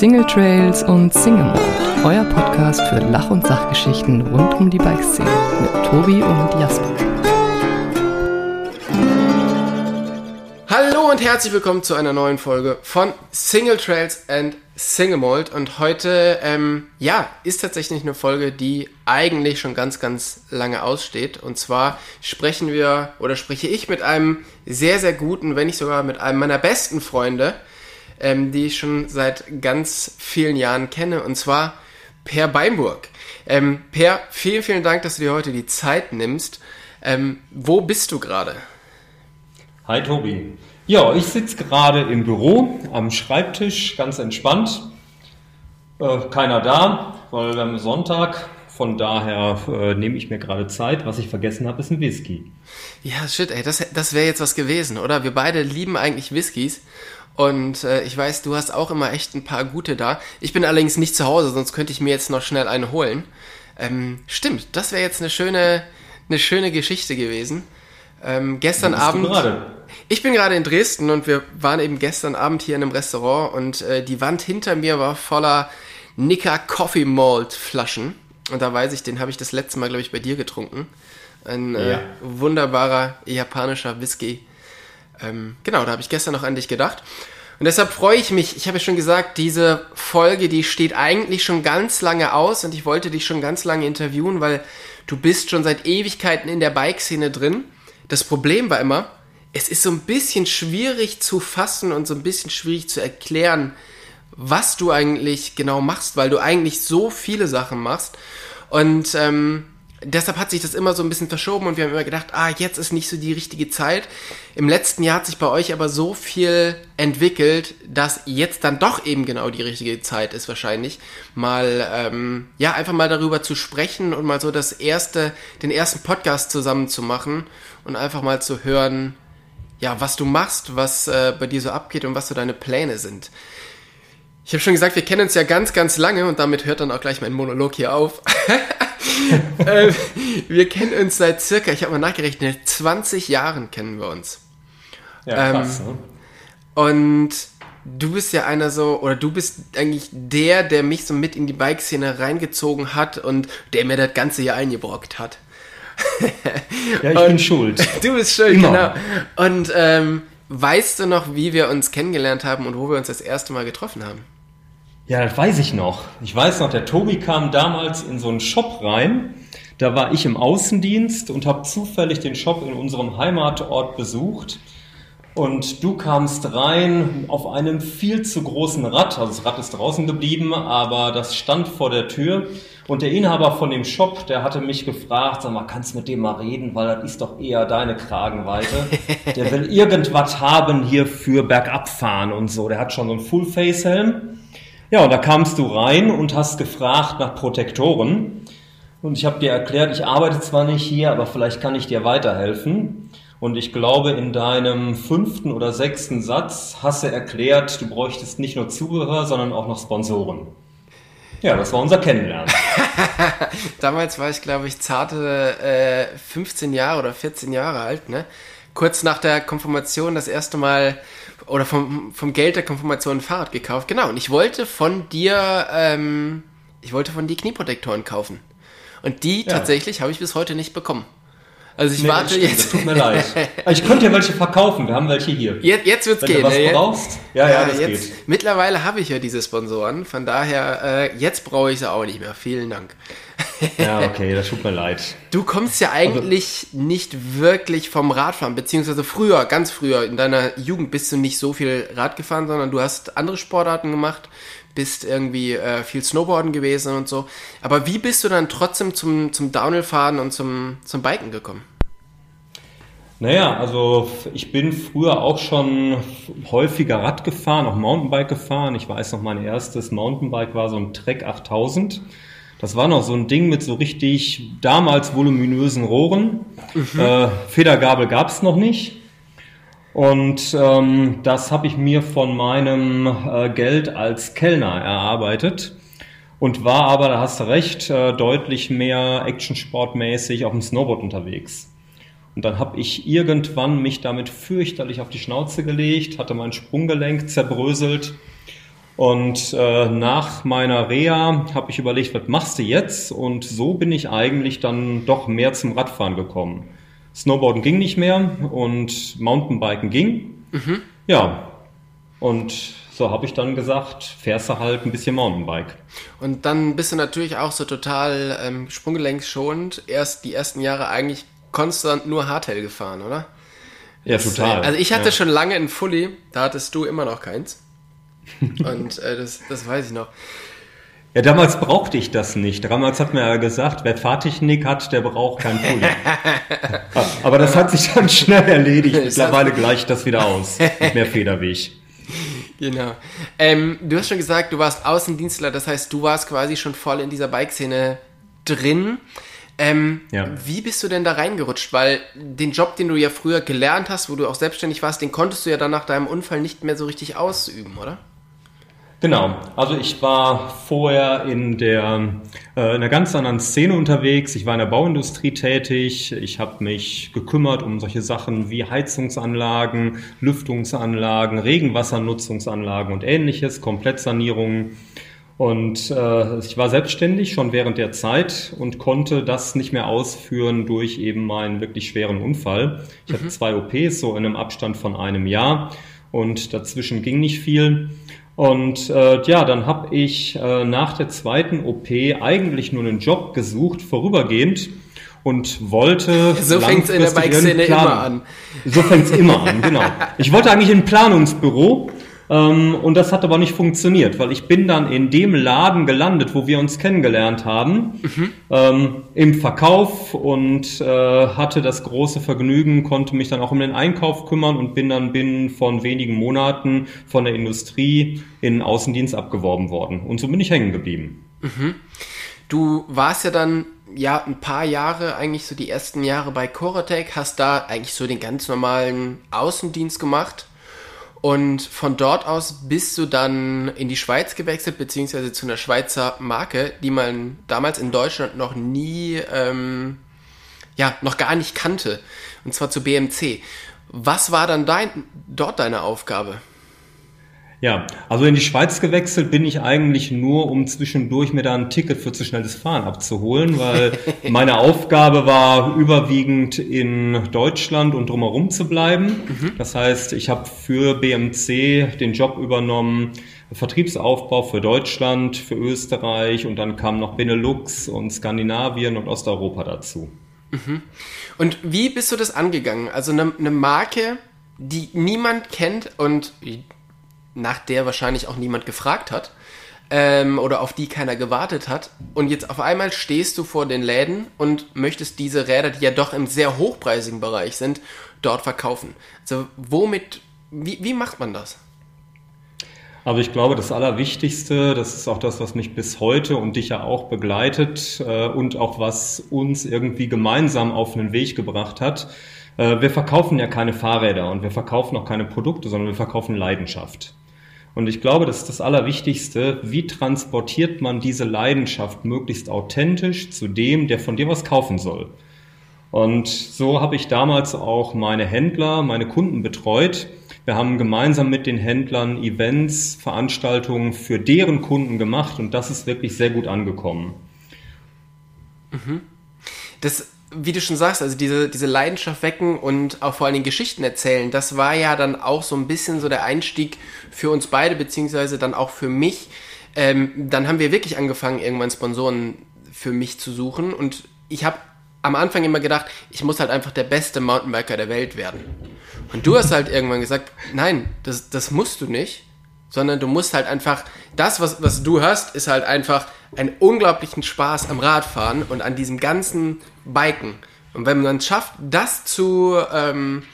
Single Trails und Single Mode, euer Podcast für Lach- und Sachgeschichten rund um die Bikeszene mit Tobi und Jasper. Hallo und herzlich willkommen zu einer neuen Folge von Single Trails and Single Mold. Und heute, ähm, ja, ist tatsächlich eine Folge, die eigentlich schon ganz, ganz lange aussteht. Und zwar sprechen wir oder spreche ich mit einem sehr, sehr guten, wenn nicht sogar mit einem meiner besten Freunde, ähm, die ich schon seit ganz vielen Jahren kenne. Und zwar Per Beinburg. Ähm, per, vielen, vielen Dank, dass du dir heute die Zeit nimmst. Ähm, wo bist du gerade? Hi Tobi. Ja, ich sitze gerade im Büro am Schreibtisch, ganz entspannt. Äh, keiner da, weil wir haben Sonntag. Von daher äh, nehme ich mir gerade Zeit. Was ich vergessen habe, ist ein Whisky. Ja, shit, ey, das, das wäre jetzt was gewesen, oder? Wir beide lieben eigentlich Whiskys. Und äh, ich weiß, du hast auch immer echt ein paar gute da. Ich bin allerdings nicht zu Hause, sonst könnte ich mir jetzt noch schnell eine holen. Ähm, stimmt, das wäre jetzt eine schöne, eine schöne Geschichte gewesen. Ähm, gestern Abend. Ich bin gerade in Dresden und wir waren eben gestern Abend hier in einem Restaurant und äh, die Wand hinter mir war voller Nika Coffee Malt Flaschen. Und da weiß ich, den habe ich das letzte Mal, glaube ich, bei dir getrunken. Ein äh, ja. wunderbarer japanischer Whisky. Ähm, genau, da habe ich gestern noch an dich gedacht. Und deshalb freue ich mich, ich habe ja schon gesagt, diese Folge, die steht eigentlich schon ganz lange aus und ich wollte dich schon ganz lange interviewen, weil du bist schon seit Ewigkeiten in der Bike-Szene drin. Das Problem war immer, es ist so ein bisschen schwierig zu fassen und so ein bisschen schwierig zu erklären, was du eigentlich genau machst, weil du eigentlich so viele Sachen machst. Und ähm, deshalb hat sich das immer so ein bisschen verschoben und wir haben immer gedacht, ah, jetzt ist nicht so die richtige Zeit. Im letzten Jahr hat sich bei euch aber so viel entwickelt, dass jetzt dann doch eben genau die richtige Zeit ist wahrscheinlich, mal ähm, ja einfach mal darüber zu sprechen und mal so das erste, den ersten Podcast zusammen zu machen und einfach mal zu hören, ja, was du machst, was äh, bei dir so abgeht und was so deine Pläne sind. Ich habe schon gesagt, wir kennen uns ja ganz, ganz lange und damit hört dann auch gleich mein Monolog hier auf. äh, wir kennen uns seit circa, ich habe mal nachgerechnet, 20 Jahren kennen wir uns. Ja, krass. Ähm, ne? Und du bist ja einer so, oder du bist eigentlich der, der mich so mit in die Bike-Szene reingezogen hat und der mir das Ganze hier eingebrockt hat. ja, ich und bin schuld. Du bist schuld, Immer. genau. Und ähm, weißt du noch, wie wir uns kennengelernt haben und wo wir uns das erste Mal getroffen haben? Ja, das weiß ich noch. Ich weiß noch, der Tobi kam damals in so einen Shop rein. Da war ich im Außendienst und habe zufällig den Shop in unserem Heimatort besucht. Und du kamst rein auf einem viel zu großen Rad. Also das Rad ist draußen geblieben, aber das stand vor der Tür. Und der Inhaber von dem Shop, der hatte mich gefragt, sag mal, kannst du mit dem mal reden, weil das ist doch eher deine Kragenweite. Der will irgendwas haben hier für Bergabfahren und so. Der hat schon so einen Full-Face-Helm. Ja, und da kamst du rein und hast gefragt nach Protektoren. Und ich habe dir erklärt, ich arbeite zwar nicht hier, aber vielleicht kann ich dir weiterhelfen. Und ich glaube, in deinem fünften oder sechsten Satz hast du erklärt, du bräuchtest nicht nur Zubehör, sondern auch noch Sponsoren. Ja, das war unser Kennenlernen. Damals war ich, glaube ich, zarte äh, 15 Jahre oder 14 Jahre alt, ne? Kurz nach der Konfirmation das erste Mal oder vom, vom Geld der Konfirmation ein Fahrrad gekauft. Genau, und ich wollte von dir, ähm, ich wollte von dir Knieprotektoren kaufen. Und die ja. tatsächlich habe ich bis heute nicht bekommen. Also ich nee, warte stimmt, jetzt. Tut mir leid. Ich könnte dir welche verkaufen, wir haben welche hier. Jetzt, jetzt wird's Wenn gehen. Du was ne? brauchst? Ja, ja, das jetzt, geht. Mittlerweile habe ich ja diese Sponsoren, von daher, äh, jetzt brauche ich sie auch nicht mehr. Vielen Dank. Ja, okay, das tut mir leid. Du kommst ja eigentlich also, nicht wirklich vom Radfahren, beziehungsweise früher, ganz früher, in deiner Jugend bist du nicht so viel Rad gefahren, sondern du hast andere Sportarten gemacht, bist irgendwie äh, viel Snowboarden gewesen und so. Aber wie bist du dann trotzdem zum, zum Downhill-Fahren und zum, zum Biken gekommen? Naja, also ich bin früher auch schon häufiger Rad gefahren, auch Mountainbike gefahren. Ich weiß noch, mein erstes Mountainbike war so ein Trek 8000. Das war noch so ein Ding mit so richtig damals voluminösen Rohren. Mhm. Äh, Federgabel gab's noch nicht. Und ähm, das habe ich mir von meinem äh, Geld als Kellner erarbeitet und war aber, da hast du recht, äh, deutlich mehr Actionsportmäßig auf dem Snowboard unterwegs. Und dann habe ich irgendwann mich damit fürchterlich auf die Schnauze gelegt, hatte mein Sprunggelenk zerbröselt Und äh, nach meiner Reha habe ich überlegt, was machst du jetzt? Und so bin ich eigentlich dann doch mehr zum Radfahren gekommen. Snowboarden ging nicht mehr und Mountainbiken ging. Mhm. Ja, und so habe ich dann gesagt, fährst du halt ein bisschen Mountainbike. Und dann bist du natürlich auch so total ähm, sprunggelenksschonend. Erst die ersten Jahre eigentlich konstant nur Hardtail gefahren, oder? Ja, total. Also ich hatte ja. schon lange ein Fully, da hattest du immer noch keins. Und äh, das, das weiß ich noch. Ja, damals brauchte ich das nicht. Damals hat mir ja gesagt, wer Fahrtechnik hat, der braucht kein Pulli. Aber das hat sich dann schnell erledigt. Mittlerweile gleicht das wieder aus. Mit mehr Federweg. Genau. Ähm, du hast schon gesagt, du warst Außendienstler, das heißt, du warst quasi schon voll in dieser Bike-Szene drin. Ähm, ja. Wie bist du denn da reingerutscht? Weil den Job, den du ja früher gelernt hast, wo du auch selbstständig warst, den konntest du ja dann nach deinem Unfall nicht mehr so richtig ausüben, oder? Genau, also ich war vorher in der äh, in einer ganz anderen Szene unterwegs. Ich war in der Bauindustrie tätig. Ich habe mich gekümmert um solche Sachen wie Heizungsanlagen, Lüftungsanlagen, Regenwassernutzungsanlagen und ähnliches, Komplettsanierungen. Und äh, ich war selbstständig schon während der Zeit und konnte das nicht mehr ausführen durch eben meinen wirklich schweren Unfall. Ich mhm. hatte zwei OPs, so in einem Abstand von einem Jahr und dazwischen ging nicht viel. Und äh, ja, dann habe ich äh, nach der zweiten OP eigentlich nur einen Job gesucht, vorübergehend und wollte. So fängt es in der Bike-Szene immer an. So fängt es immer an, genau. Ich wollte eigentlich in ein Planungsbüro ähm, und das hat aber nicht funktioniert, weil ich bin dann in dem Laden gelandet, wo wir uns kennengelernt haben, mhm. ähm, im Verkauf und äh, hatte das große Vergnügen, konnte mich dann auch um den Einkauf kümmern und bin dann binnen von wenigen Monaten von der Industrie in den Außendienst abgeworben worden. Und so bin ich hängen geblieben. Mhm. Du warst ja dann ja ein paar Jahre, eigentlich so die ersten Jahre bei Coratec, hast da eigentlich so den ganz normalen Außendienst gemacht und von dort aus bist du dann in die Schweiz gewechselt, beziehungsweise zu einer Schweizer Marke, die man damals in Deutschland noch nie, ähm, ja, noch gar nicht kannte. Und zwar zu BMC. Was war dann dein, dort deine Aufgabe? Ja, also in die Schweiz gewechselt bin ich eigentlich nur, um zwischendurch mir da ein Ticket für zu schnelles Fahren abzuholen, weil meine Aufgabe war überwiegend in Deutschland und drumherum zu bleiben. Mhm. Das heißt, ich habe für BMC den Job übernommen, Vertriebsaufbau für Deutschland, für Österreich und dann kam noch Benelux und Skandinavien und Osteuropa dazu. Mhm. Und wie bist du das angegangen? Also eine, eine Marke, die niemand kennt und nach der wahrscheinlich auch niemand gefragt hat ähm, oder auf die keiner gewartet hat. Und jetzt auf einmal stehst du vor den Läden und möchtest diese Räder, die ja doch im sehr hochpreisigen Bereich sind, dort verkaufen. Also womit, wie, wie macht man das? Aber ich glaube, das Allerwichtigste, das ist auch das, was mich bis heute und dich ja auch begleitet äh, und auch was uns irgendwie gemeinsam auf einen Weg gebracht hat. Äh, wir verkaufen ja keine Fahrräder und wir verkaufen auch keine Produkte, sondern wir verkaufen Leidenschaft. Und ich glaube, das ist das Allerwichtigste. Wie transportiert man diese Leidenschaft möglichst authentisch zu dem, der von dir was kaufen soll? Und so habe ich damals auch meine Händler, meine Kunden betreut. Wir haben gemeinsam mit den Händlern Events, Veranstaltungen für deren Kunden gemacht und das ist wirklich sehr gut angekommen. Mhm. Das wie du schon sagst, also diese, diese Leidenschaft wecken und auch vor allen Dingen Geschichten erzählen, das war ja dann auch so ein bisschen so der Einstieg für uns beide, beziehungsweise dann auch für mich. Ähm, dann haben wir wirklich angefangen, irgendwann Sponsoren für mich zu suchen und ich habe am Anfang immer gedacht, ich muss halt einfach der beste Mountainbiker der Welt werden. Und du hast halt irgendwann gesagt, nein, das, das musst du nicht, sondern du musst halt einfach, das, was, was du hast, ist halt einfach einen unglaublichen Spaß am Radfahren und an diesem ganzen Biken. Und wenn man es schafft, das zu, ähm,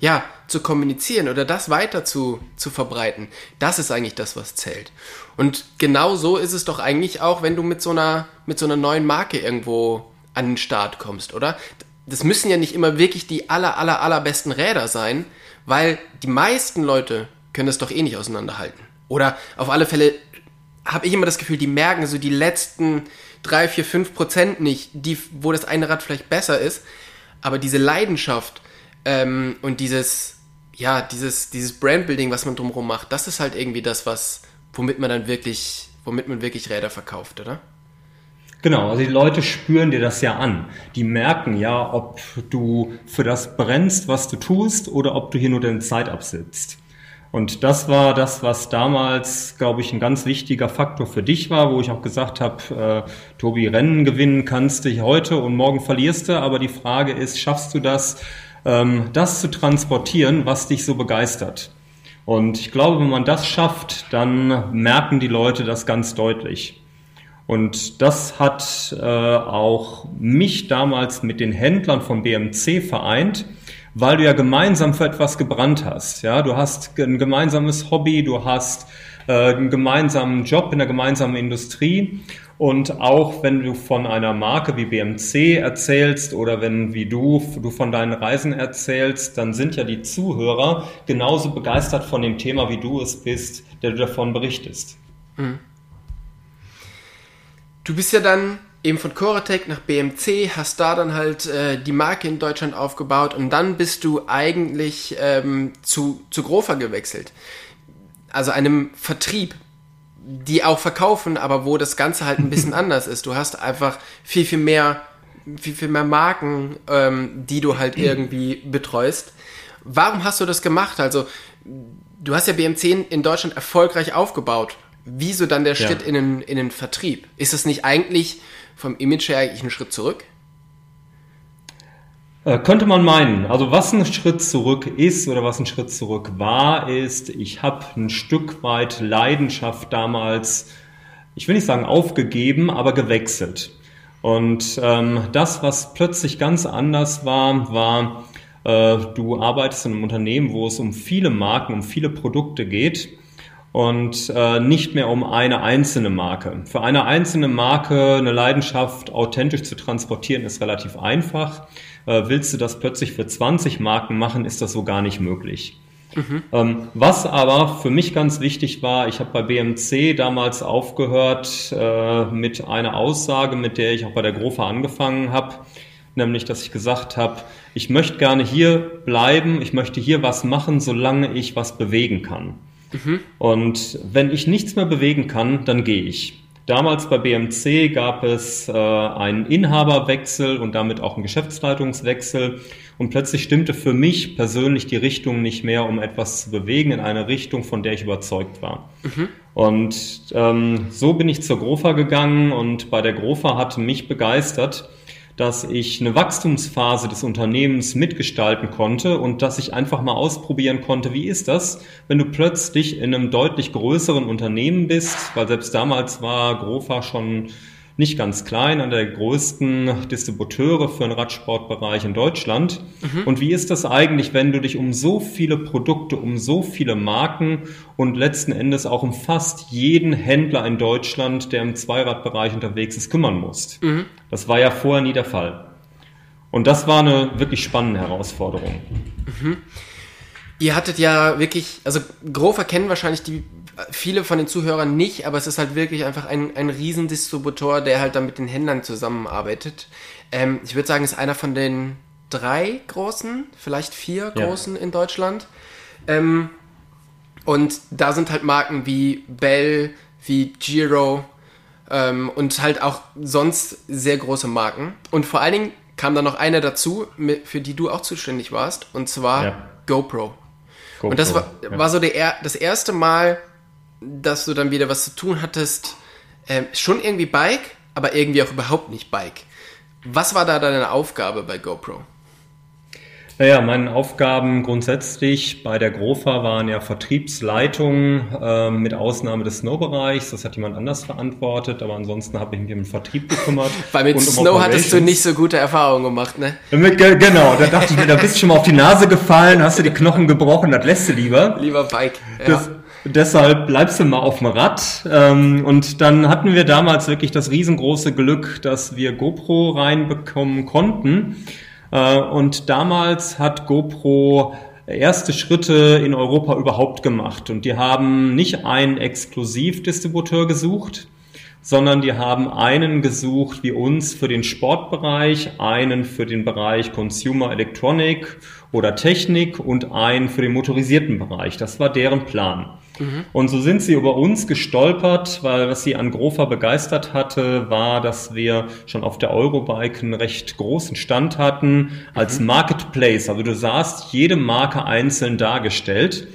ja, zu kommunizieren oder das weiter zu, zu verbreiten, das ist eigentlich das, was zählt. Und genau so ist es doch eigentlich auch, wenn du mit so einer, mit so einer neuen Marke irgendwo an den Start kommst, oder? Das müssen ja nicht immer wirklich die aller, aller, allerbesten Räder sein, weil die meisten Leute können das doch eh nicht auseinanderhalten. Oder auf alle Fälle habe ich immer das Gefühl, die merken so die letzten drei, vier, fünf Prozent nicht, die, wo das eine Rad vielleicht besser ist. Aber diese Leidenschaft ähm, und dieses, ja, dieses, dieses Brandbuilding, was man drumherum macht, das ist halt irgendwie das, was, womit man dann wirklich, womit man wirklich Räder verkauft, oder? Genau, also die Leute spüren dir das ja an. Die merken ja, ob du für das brennst, was du tust, oder ob du hier nur deine Zeit absitzt. Und das war das, was damals, glaube ich, ein ganz wichtiger Faktor für dich war, wo ich auch gesagt habe, äh, Tobi, Rennen gewinnen kannst du heute und morgen verlierst du, aber die Frage ist, schaffst du das, ähm, das zu transportieren, was dich so begeistert? Und ich glaube, wenn man das schafft, dann merken die Leute das ganz deutlich. Und das hat äh, auch mich damals mit den Händlern von BMC vereint weil du ja gemeinsam für etwas gebrannt hast. Ja, du hast ein gemeinsames Hobby, du hast äh, einen gemeinsamen Job in der gemeinsamen Industrie. Und auch wenn du von einer Marke wie BMC erzählst oder wenn wie du, du von deinen Reisen erzählst, dann sind ja die Zuhörer genauso begeistert von dem Thema, wie du es bist, der du davon berichtest. Mhm. Du bist ja dann eben von Coretec nach BMC, hast da dann halt äh, die Marke in Deutschland aufgebaut und dann bist du eigentlich ähm, zu, zu Grofer gewechselt. Also einem Vertrieb, die auch verkaufen, aber wo das Ganze halt ein bisschen anders ist. Du hast einfach viel, viel mehr, viel, viel mehr Marken, ähm, die du halt irgendwie betreust. Warum hast du das gemacht? Also, du hast ja BMC in Deutschland erfolgreich aufgebaut. Wieso dann der Schritt ja. in, den, in den Vertrieb? Ist es nicht eigentlich vom Image her eigentlich einen Schritt zurück? Äh, könnte man meinen. Also was ein Schritt zurück ist oder was ein Schritt zurück war, ist, ich habe ein Stück weit Leidenschaft damals, ich will nicht sagen aufgegeben, aber gewechselt. Und ähm, das, was plötzlich ganz anders war, war, äh, du arbeitest in einem Unternehmen, wo es um viele Marken, um viele Produkte geht und äh, nicht mehr um eine einzelne Marke. Für eine einzelne Marke eine Leidenschaft authentisch zu transportieren ist relativ einfach. Äh, willst du das plötzlich für 20 Marken machen, ist das so gar nicht möglich. Mhm. Ähm, was aber für mich ganz wichtig war, ich habe bei BMC damals aufgehört äh, mit einer Aussage, mit der ich auch bei der Grofa angefangen habe, nämlich dass ich gesagt habe, ich möchte gerne hier bleiben, ich möchte hier was machen, solange ich was bewegen kann. Mhm. Und wenn ich nichts mehr bewegen kann, dann gehe ich. Damals bei BMC gab es äh, einen Inhaberwechsel und damit auch einen Geschäftsleitungswechsel. Und plötzlich stimmte für mich persönlich die Richtung nicht mehr, um etwas zu bewegen in eine Richtung, von der ich überzeugt war. Mhm. Und ähm, so bin ich zur Grofa gegangen und bei der Grofa hatte mich begeistert, dass ich eine Wachstumsphase des Unternehmens mitgestalten konnte und dass ich einfach mal ausprobieren konnte, wie ist das, wenn du plötzlich in einem deutlich größeren Unternehmen bist, weil selbst damals war Grofa schon nicht ganz klein, einer der größten Distributeure für den Radsportbereich in Deutschland. Mhm. Und wie ist das eigentlich, wenn du dich um so viele Produkte, um so viele Marken und letzten Endes auch um fast jeden Händler in Deutschland, der im Zweiradbereich unterwegs ist, kümmern musst? Mhm. Das war ja vorher nie der Fall. Und das war eine wirklich spannende Herausforderung. Mhm. Ihr hattet ja wirklich, also Grover kennen wahrscheinlich die viele von den Zuhörern nicht, aber es ist halt wirklich einfach ein, ein Riesendistributor, der halt dann mit den Händlern zusammenarbeitet. Ähm, ich würde sagen, ist einer von den drei großen, vielleicht vier ja. großen in Deutschland. Ähm, und da sind halt Marken wie Bell, wie Giro ähm, und halt auch sonst sehr große Marken. Und vor allen Dingen kam da noch eine dazu, für die du auch zuständig warst, und zwar ja. GoPro. GoPro. Und das war, ja. war so der, das erste Mal, dass du dann wieder was zu tun hattest. Ähm, schon irgendwie Bike, aber irgendwie auch überhaupt nicht Bike. Was war da deine Aufgabe bei GoPro? Naja, meine Aufgaben grundsätzlich bei der Grofa waren ja Vertriebsleitung äh, mit Ausnahme des Snow-Bereichs. Das hat jemand anders verantwortet, aber ansonsten habe ich mich um den Vertrieb gekümmert. Weil mit um Snow hattest du nicht so gute Erfahrungen gemacht, ne? Genau, da dachte ich mir, da bist du schon mal auf die Nase gefallen, hast du die Knochen gebrochen, das lässt du lieber. Lieber Bike. Ja. Das, deshalb bleibst du mal auf dem Rad. Ähm, und dann hatten wir damals wirklich das riesengroße Glück, dass wir GoPro reinbekommen konnten. Äh, und damals hat GoPro erste Schritte in Europa überhaupt gemacht. Und die haben nicht einen Exklusivdistributeur gesucht, sondern die haben einen gesucht wie uns für den Sportbereich, einen für den Bereich Consumer Electronic oder Technik und einen für den motorisierten Bereich. Das war deren Plan. Mhm. Und so sind sie über uns gestolpert, weil was sie an Grofa begeistert hatte, war, dass wir schon auf der Eurobike einen recht großen Stand hatten als mhm. Marketplace. Also du sahst jede Marke einzeln dargestellt.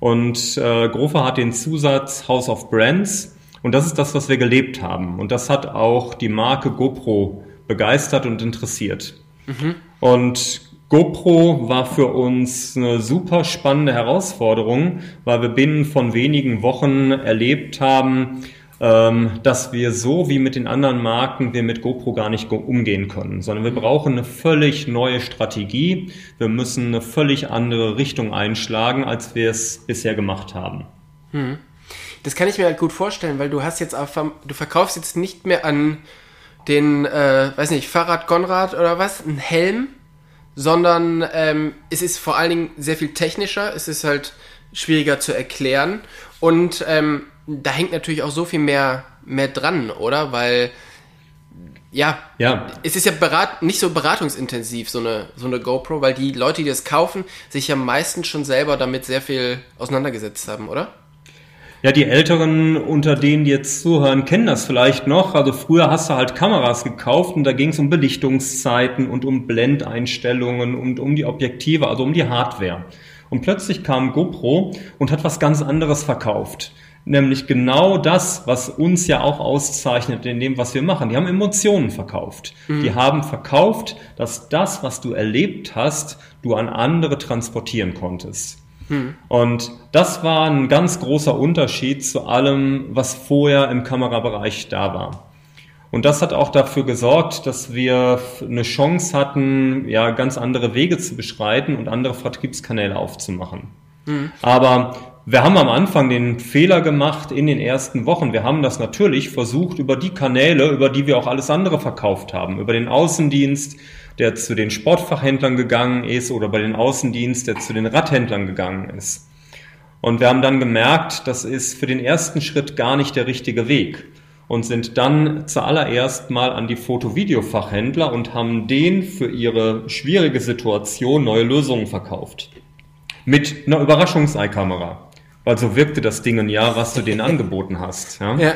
Und äh, Grofa hat den Zusatz House of Brands. Und das ist das, was wir gelebt haben. Und das hat auch die Marke GoPro begeistert und interessiert. Mhm. Und GoPro war für uns eine super spannende Herausforderung, weil wir binnen von wenigen Wochen erlebt haben, ähm, dass wir so wie mit den anderen Marken wir mit GoPro gar nicht umgehen können, sondern wir brauchen eine völlig neue Strategie. Wir müssen eine völlig andere Richtung einschlagen, als wir es bisher gemacht haben. Hm. Das kann ich mir halt gut vorstellen, weil du hast jetzt auch, du verkaufst jetzt nicht mehr an den, äh, weiß nicht, Fahrrad Konrad oder was, einen Helm, sondern ähm, es ist vor allen Dingen sehr viel technischer, es ist halt schwieriger zu erklären und ähm, da hängt natürlich auch so viel mehr, mehr dran, oder? Weil ja, ja, es ist ja berat, nicht so beratungsintensiv, so eine, so eine GoPro, weil die Leute, die das kaufen, sich ja meistens schon selber damit sehr viel auseinandergesetzt haben, oder? Ja, die Älteren unter denen, die jetzt zuhören, kennen das vielleicht noch. Also früher hast du halt Kameras gekauft und da ging es um Belichtungszeiten und um Blendeinstellungen und um die Objektive, also um die Hardware. Und plötzlich kam GoPro und hat was ganz anderes verkauft. Nämlich genau das, was uns ja auch auszeichnet in dem, was wir machen. Die haben Emotionen verkauft. Mhm. Die haben verkauft, dass das, was du erlebt hast, du an andere transportieren konntest. Hm. Und das war ein ganz großer Unterschied zu allem, was vorher im Kamerabereich da war. Und das hat auch dafür gesorgt, dass wir eine Chance hatten, ja, ganz andere Wege zu beschreiten und andere Vertriebskanäle aufzumachen. Mhm. Aber wir haben am Anfang den Fehler gemacht in den ersten Wochen. Wir haben das natürlich versucht über die Kanäle, über die wir auch alles andere verkauft haben, über den Außendienst, der zu den Sportfachhändlern gegangen ist oder bei den Außendienst, der zu den Radhändlern gegangen ist. Und wir haben dann gemerkt, das ist für den ersten Schritt gar nicht der richtige Weg und sind dann zuallererst mal an die Foto-Video-Fachhändler und haben denen für ihre schwierige Situation neue Lösungen verkauft. Mit einer Überraschungsei-Kamera. Weil so wirkte das Ding ja, was du denen angeboten hast. Ja? ja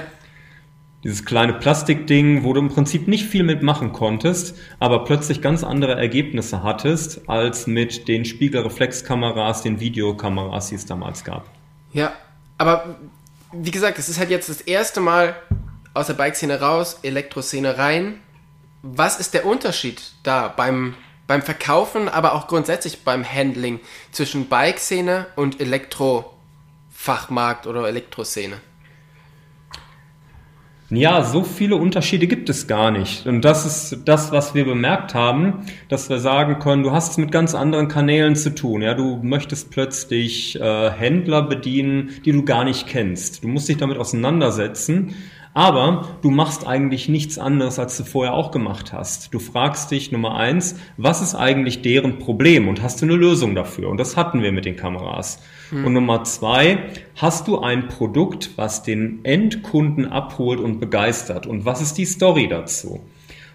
dieses kleine Plastikding, wo du im Prinzip nicht viel mitmachen konntest, aber plötzlich ganz andere Ergebnisse hattest, als mit den Spiegelreflexkameras, den Videokameras, die es damals gab. Ja, aber wie gesagt, es ist halt jetzt das erste Mal aus der Bike-Szene raus, Elektroszene rein. Was ist der Unterschied da beim, beim Verkaufen, aber auch grundsätzlich beim Handling zwischen Bike-Szene und Elektrofachmarkt oder Elektroszene? Ja, so viele Unterschiede gibt es gar nicht. Und das ist das, was wir bemerkt haben, dass wir sagen können, du hast es mit ganz anderen Kanälen zu tun. Ja, du möchtest plötzlich äh, Händler bedienen, die du gar nicht kennst. Du musst dich damit auseinandersetzen. Aber du machst eigentlich nichts anderes, als du vorher auch gemacht hast. Du fragst dich Nummer eins, was ist eigentlich deren Problem und hast du eine Lösung dafür? Und das hatten wir mit den Kameras. Mhm. Und Nummer zwei, hast du ein Produkt, was den Endkunden abholt und begeistert? Und was ist die Story dazu?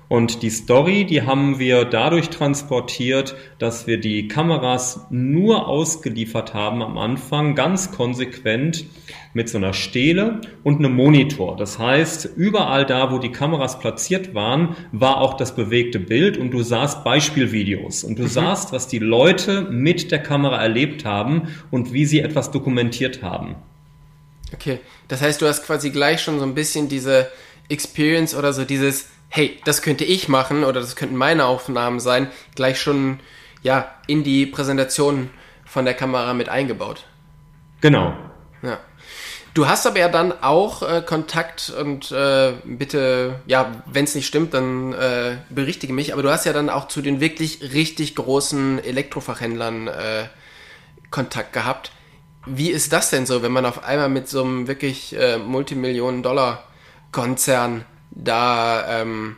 Und die Story, die haben wir dadurch transportiert, dass wir die Kameras nur ausgeliefert haben am Anfang, ganz konsequent mit so einer Stele und einem Monitor. Das heißt, überall da, wo die Kameras platziert waren, war auch das bewegte Bild und du sahst Beispielvideos und du mhm. sahst, was die Leute mit der Kamera erlebt haben und wie sie etwas dokumentiert haben. Okay, das heißt, du hast quasi gleich schon so ein bisschen diese Experience oder so dieses hey, das könnte ich machen oder das könnten meine Aufnahmen sein, gleich schon ja in die Präsentation von der Kamera mit eingebaut. Genau. Ja. Du hast aber ja dann auch äh, Kontakt und äh, bitte, ja, wenn es nicht stimmt, dann äh, berichtige mich, aber du hast ja dann auch zu den wirklich richtig großen Elektrofachhändlern äh, Kontakt gehabt. Wie ist das denn so, wenn man auf einmal mit so einem wirklich äh, Multimillionen-Dollar-Konzern da ähm,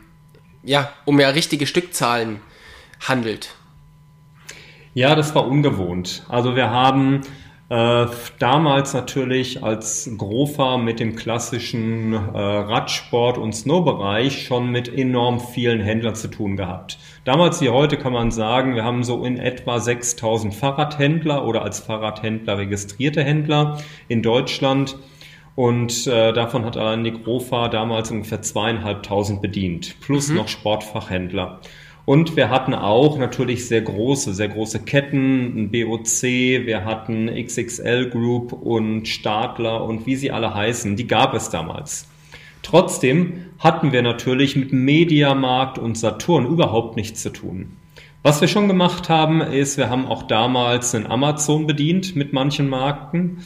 ja um ja richtige Stückzahlen handelt. Ja, das war ungewohnt. Also wir haben Äh, damals natürlich als Grofa mit dem klassischen äh, Radsport- und Snowbereich schon mit enorm vielen Händlern zu tun gehabt. Damals wie heute kann man sagen, wir haben so in etwa 6000 Fahrradhändler oder als Fahrradhändler registrierte Händler in Deutschland. Und äh, davon hat allein die Grofa damals ungefähr zweieinhalbtausend bedient, plus mhm. noch Sportfachhändler. Und wir hatten auch natürlich sehr große, sehr große Ketten, ein BOC, wir hatten XXL Group und Stadler und wie sie alle heißen, die gab es damals. Trotzdem hatten wir natürlich mit Mediamarkt und Saturn überhaupt nichts zu tun. Was wir schon gemacht haben, ist, wir haben auch damals einen Amazon bedient mit manchen Marken.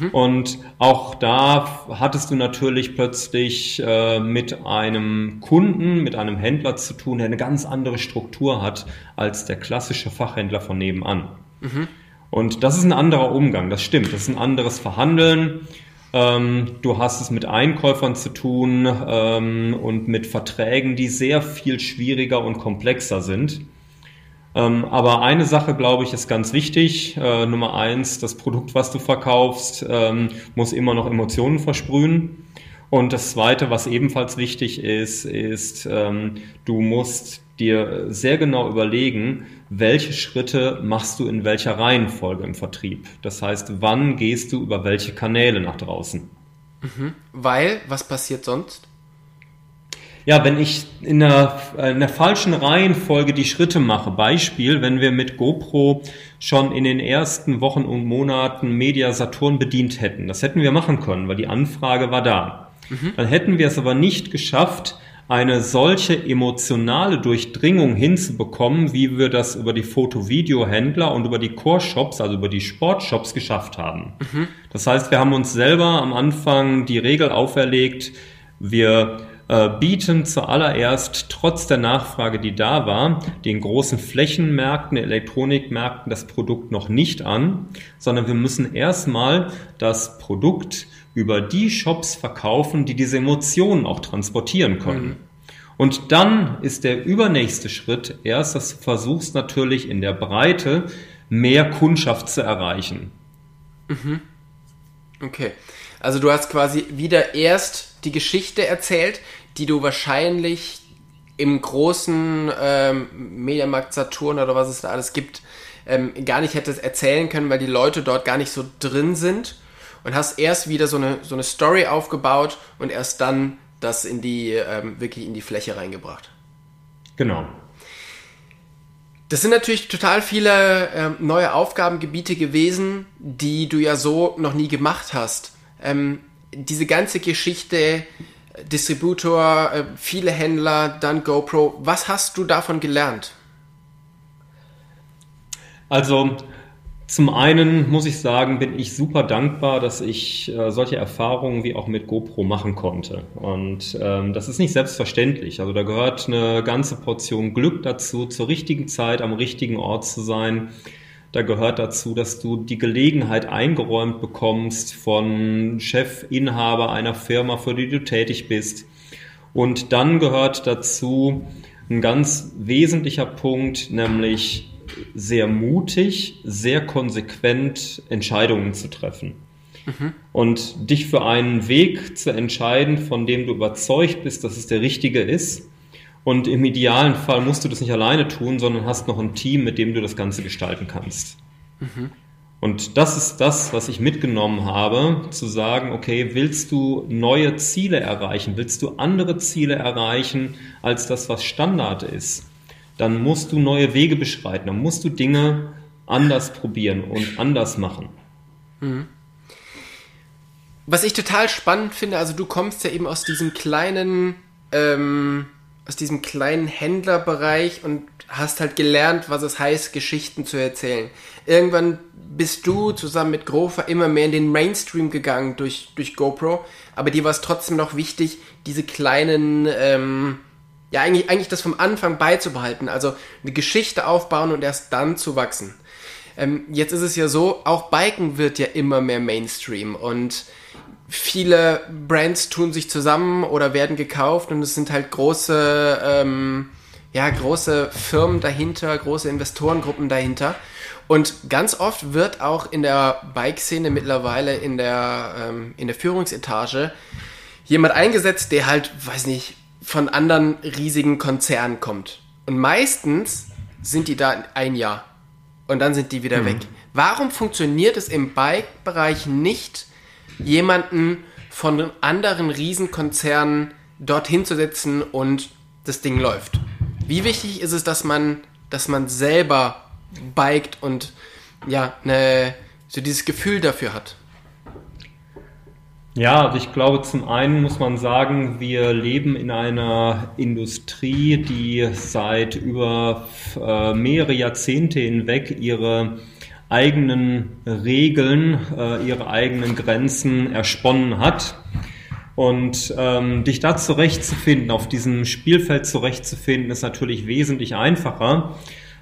Mhm. Und auch da hattest du natürlich plötzlich äh, mit einem Kunden, mit einem Händler zu tun, der eine ganz andere Struktur hat als der klassische Fachhändler von nebenan. Mhm. Und das ist ein anderer Umgang, das stimmt. Das ist ein anderes Verhandeln. Ähm, du hast es mit Einkäufern zu tun ähm, und mit Verträgen, die sehr viel schwieriger und komplexer sind. Ähm, aber eine Sache, glaube ich, ist ganz wichtig. Äh, Nummer eins, das Produkt, was du verkaufst, ähm, muss immer noch Emotionen versprühen. Und das Zweite, was ebenfalls wichtig ist, ist, ähm, du musst dir sehr genau überlegen, welche Schritte machst du in welcher Reihenfolge im Vertrieb. Das heißt, wann gehst du über welche Kanäle nach draußen. Mhm. Weil, was passiert sonst? Ja, wenn ich in der, in der falschen Reihenfolge die Schritte mache, Beispiel, wenn wir mit GoPro schon in den ersten Wochen und Monaten Media Saturn bedient hätten, das hätten wir machen können, weil die Anfrage war da. Mhm. Dann hätten wir es aber nicht geschafft, eine solche emotionale Durchdringung hinzubekommen, wie wir das über die Foto-Video-Händler und über die Core-Shops, also über die Sportshops geschafft haben. Mhm. Das heißt, wir haben uns selber am Anfang die Regel auferlegt, wir äh, bieten zuallererst trotz der Nachfrage, die da war, den großen Flächenmärkten, Elektronikmärkten das Produkt noch nicht an, sondern wir müssen erstmal das Produkt über die Shops verkaufen, die diese Emotionen auch transportieren können. Mhm. Und dann ist der übernächste Schritt erst, dass du versuchst natürlich in der Breite mehr Kundschaft zu erreichen. Mhm. Okay. Also du hast quasi wieder erst die Geschichte erzählt, die du wahrscheinlich im großen ähm, Mediamarkt Saturn oder was es da alles gibt, ähm, gar nicht hättest erzählen können, weil die Leute dort gar nicht so drin sind und hast erst wieder so eine, so eine Story aufgebaut und erst dann das in die, ähm, wirklich in die Fläche reingebracht. Genau. Das sind natürlich total viele ähm, neue Aufgabengebiete gewesen, die du ja so noch nie gemacht hast. Ähm, diese ganze Geschichte Distributor, äh, viele Händler, dann GoPro. Was hast du davon gelernt? Also zum einen muss ich sagen, bin ich super dankbar, dass ich äh, solche Erfahrungen wie auch mit GoPro machen konnte. Und ähm, das ist nicht selbstverständlich. Also da gehört eine ganze Portion Glück dazu, zur richtigen Zeit am richtigen Ort zu sein da gehört dazu, dass du die Gelegenheit eingeräumt bekommst von Chefinhaber einer Firma, für die du tätig bist. Und dann gehört dazu ein ganz wesentlicher Punkt, nämlich sehr mutig, sehr konsequent Entscheidungen zu treffen. Mhm. Und dich für einen Weg zu entscheiden, von dem du überzeugt bist, dass es der richtige ist und im idealen Fall musst du das nicht alleine tun, sondern hast noch ein Team, mit dem du das Ganze gestalten kannst. Mhm. Und das ist das, was ich mitgenommen habe, zu sagen, okay, willst du neue Ziele erreichen, willst du andere Ziele erreichen als das, was Standard ist, dann musst du neue Wege beschreiten, dann musst du Dinge anders probieren und anders machen. Mhm. Was ich total spannend finde, also du kommst ja eben aus diesem kleinen ähm, aus diesem kleinen Händlerbereich und hast halt gelernt, was es heißt, Geschichten zu erzählen. Irgendwann bist du zusammen mit Grover immer mehr in den Mainstream gegangen durch, durch GoPro, aber dir war es trotzdem noch wichtig, diese kleinen, ähm, ja, eigentlich, eigentlich das vom Anfang beizubehalten, also eine Geschichte aufbauen und erst dann zu wachsen. Ähm, jetzt ist es ja so, auch Biken wird ja immer mehr Mainstream und viele Brands tun sich zusammen oder werden gekauft und es sind halt große, ähm, ja, große Firmen dahinter, große Investorengruppen dahinter. Und ganz oft wird auch in der Bike-Szene mittlerweile in der, ähm, in der Führungsetage jemand eingesetzt, der halt, weiß nicht, von anderen riesigen Konzernen kommt. Und meistens sind die da ein Jahr und dann sind die wieder mhm. weg. Warum funktioniert es im Bike-Bereich nicht, jemanden von anderen Riesenkonzernen dorthin zu setzen und das Ding läuft? Wie wichtig ist es, dass man, dass man selber biked und ja, ne, so dieses Gefühl dafür hat? Ja, also ich glaube, zum einen muss man sagen, wir leben in einer Industrie, die seit über äh, mehrere Jahrzehnte hinweg ihre eigenen Regeln, äh, ihre eigenen Grenzen ersponnen hat. Und ähm, dich da zurechtzufinden, auf diesem Spielfeld zurechtzufinden, ist natürlich wesentlich einfacher,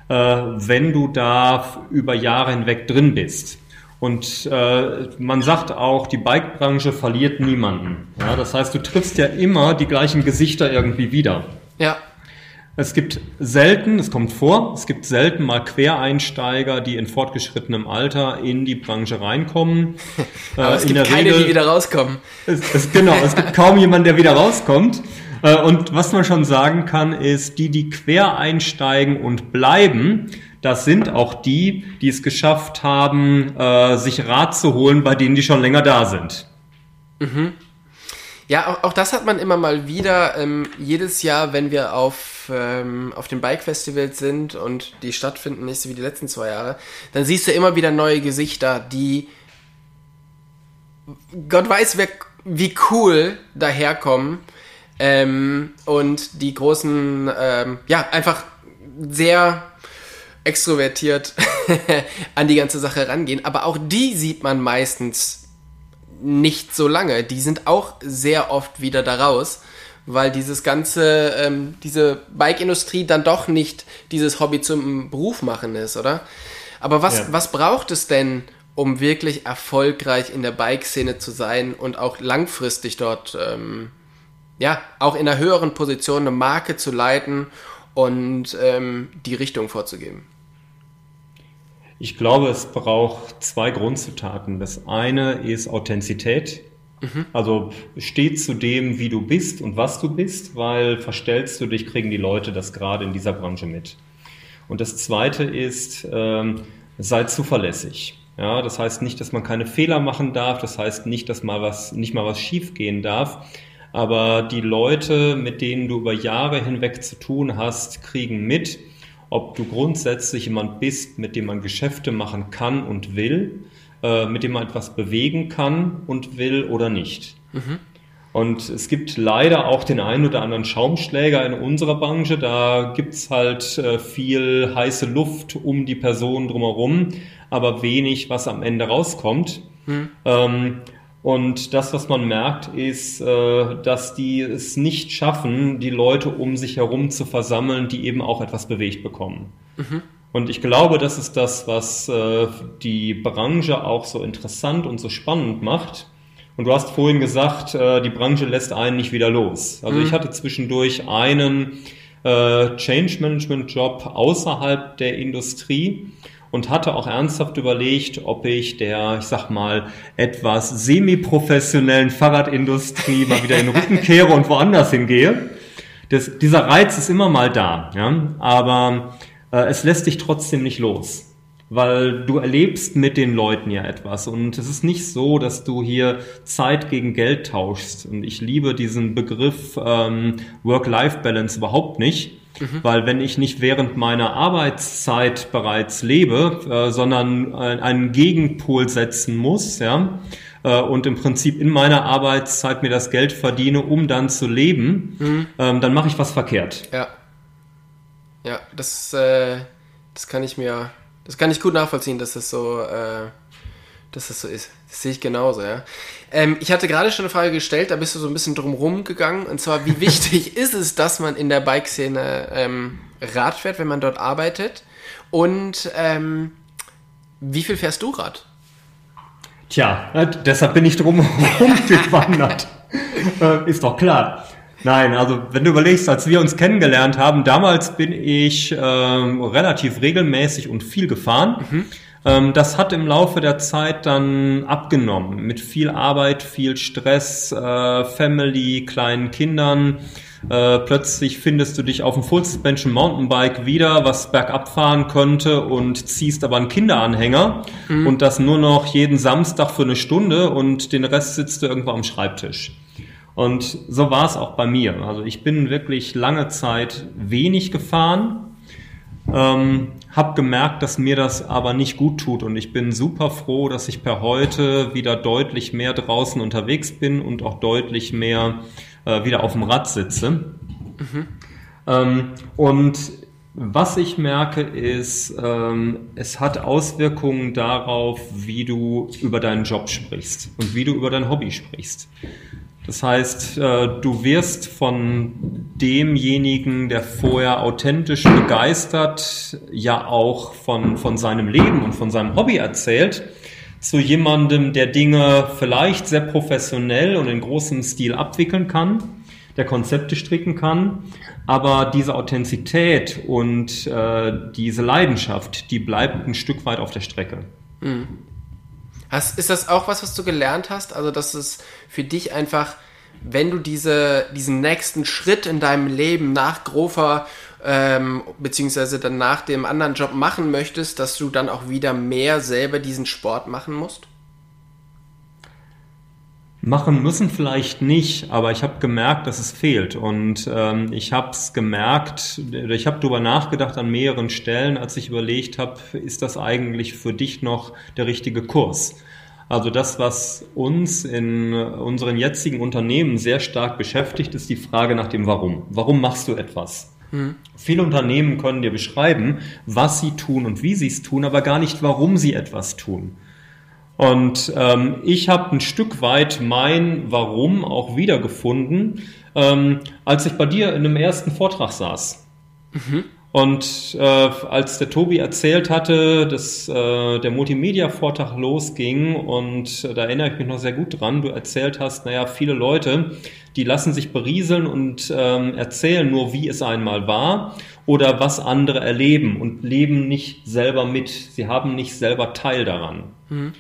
äh, wenn du da über Jahre hinweg drin bist. Und äh, man sagt auch, die Bike-Branche verliert niemanden. Ja, das heißt, du triffst ja immer die gleichen Gesichter irgendwie wieder. Ja. Es gibt selten, es kommt vor, es gibt selten mal Quereinsteiger, die in fortgeschrittenem Alter in die Branche reinkommen. Aber äh, es gibt keine, Regel, die wieder rauskommen. Es, es, genau, es gibt kaum jemanden, der wieder rauskommt. Äh, und was man schon sagen kann, ist, die, die quer einsteigen und bleiben, das sind auch die, die es geschafft haben, äh, sich Rat zu holen, bei denen die schon länger da sind. Mhm. Ja, auch, auch, das hat man immer mal wieder. Ähm, jedes Jahr, wenn wir auf, ähm, auf den Bike-Festivals sind und die stattfinden, nicht so wie die letzten zwei Jahre, dann siehst du immer wieder neue Gesichter, die Gott weiß, wer, wie cool daherkommen ähm, und die großen, ähm, ja, einfach sehr extrovertiert an die ganze Sache rangehen. Aber auch die sieht man meistens nicht so lange. Die sind auch sehr oft wieder da raus, weil dieses ganze, ähm, diese Bike-Industrie dann doch nicht dieses Hobby zum Beruf machen ist, oder? Aber was, ja. was braucht es denn, um wirklich erfolgreich in der Bike-Szene zu sein und auch langfristig dort, ähm, ja, auch in einer höheren Position eine Marke zu leiten und ähm, die Richtung vorzugeben? Ich glaube, es braucht zwei Grundzutaten. Das eine ist Authentizität. Mhm. Also steh zu dem, wie du bist und was du bist, weil verstellst du dich, kriegen die Leute das gerade in dieser Branche mit. Und das zweite ist, ähm, sei zuverlässig. Ja, das heißt nicht, dass man keine Fehler machen darf. Das heißt nicht, dass mal was, nicht mal was schiefgehen darf. Aber die Leute, mit denen du über Jahre hinweg zu tun hast, kriegen mit, ob du grundsätzlich jemand bist, mit dem man Geschäfte machen kann und will, äh, mit dem man etwas bewegen kann und will oder nicht. Mhm. Und es gibt leider auch den einen oder anderen Schaumschläger in unserer Branche. Da gibt's halt äh, viel heiße Luft um die Person drumherum, aber wenig, was am Ende rauskommt. Mhm. Ähm, und das, was man merkt, ist, äh, dass die es nicht schaffen, die Leute um sich herum zu versammeln, die eben auch etwas bewegt bekommen. Mhm. Und ich glaube, das ist das, was äh, die Branche auch so interessant und so spannend macht. Und du hast vorhin gesagt, äh, die Branche lässt einen nicht wieder los. Also mhm. ich hatte zwischendurch einen Change Management Job außerhalb der Industrie und hatte auch ernsthaft überlegt, ob ich der, ich sag mal, etwas semi-professionellen Fahrradindustrie mal wieder in den Rücken kehre und woanders hingehe. Das, dieser Reiz ist immer mal da, ja, aber äh, es lässt dich trotzdem nicht los weil du erlebst mit den Leuten ja etwas und es ist nicht so, dass du hier Zeit gegen Geld tauschst und ich liebe diesen Begriff ähm, Work-Life-Balance überhaupt nicht, Mhm. Weil wenn ich nicht während meiner Arbeitszeit bereits lebe, äh, sondern einen Gegenpol setzen muss, ja, äh, und im Prinzip in meiner Arbeitszeit mir das Geld verdiene, um dann zu leben, mhm. ähm, dann mache ich was verkehrt. Ja. Ja, das, äh, das kann ich mir, das kann ich gut nachvollziehen, dass das so, äh, dass das so ist. Das sehe ich genauso, ja. Ähm, ich hatte gerade schon eine Frage gestellt, da bist du so ein bisschen drumrum gegangen. Und zwar, wie wichtig ist es, dass man in der Bike-Szene ähm, Rad fährt, wenn man dort arbeitet? Und ähm, wie viel fährst du Rad? Tja, deshalb bin ich drumherum gewandert. äh, ist doch klar. Nein, also wenn du überlegst, als wir uns kennengelernt haben, damals bin ich ähm, relativ regelmäßig und viel gefahren. Mhm. Ähm, das hat im Laufe der Zeit dann abgenommen mit viel Arbeit, viel Stress, äh, Family, kleinen Kindern. Äh, plötzlich findest du dich auf dem Full Suspension Mountainbike wieder, was bergab fahren könnte und ziehst aber einen Kinderanhänger mhm. und das nur noch jeden Samstag für eine Stunde und den Rest sitzt du irgendwo am Schreibtisch. Und so war es auch bei mir. Also ich bin wirklich lange Zeit wenig gefahren, ähm, habe gemerkt, dass mir das aber nicht gut tut und ich bin super froh, dass ich per heute wieder deutlich mehr draußen unterwegs bin und auch deutlich mehr äh, wieder auf dem Rad sitze. Mhm. Ähm, und was ich merke ist, ähm, es hat Auswirkungen darauf, wie du über deinen Job sprichst und wie du über dein Hobby sprichst. Das heißt, äh, du wirst von demjenigen, der vorher authentisch begeistert, ja auch von, von seinem Leben und von seinem Hobby erzählt, zu jemandem, der Dinge vielleicht sehr professionell und in großem Stil abwickeln kann, der Konzepte stricken kann, aber diese Authentizität und äh, diese Leidenschaft, die bleibt ein Stück weit auf der Strecke. Mhm. Hast, ist das auch was, was du gelernt hast? Also, dass es für dich einfach, wenn du diese, diesen nächsten Schritt in deinem Leben nach Grover ähm, beziehungsweise dann nach dem anderen Job machen möchtest, dass du dann auch wieder mehr selber diesen Sport machen musst? Machen müssen vielleicht nicht, aber ich habe gemerkt, dass es fehlt. Und ähm, ich habe es gemerkt, ich habe darüber nachgedacht an mehreren Stellen, als ich überlegt habe, ist das eigentlich für dich noch der richtige Kurs? Also das, was uns in unseren jetzigen Unternehmen sehr stark beschäftigt, ist die Frage nach dem Warum. Warum machst du etwas? Hm. Viele Unternehmen können dir beschreiben, was sie tun und wie sie es tun, aber gar nicht, warum sie etwas tun. Und ähm, ich habe ein Stück weit mein Warum auch wiedergefunden, ähm, als ich bei dir in einem ersten Vortrag saß. Mhm. Und äh, als der Tobi erzählt hatte, dass äh, der Multimedia-Vortrag losging, und äh, da erinnere ich mich noch sehr gut dran, du erzählt hast, naja, viele Leute, die lassen sich berieseln und ähm, erzählen nur, wie es einmal war oder was andere erleben und leben nicht selber mit. Sie haben nicht selber Teil daran. Mhm.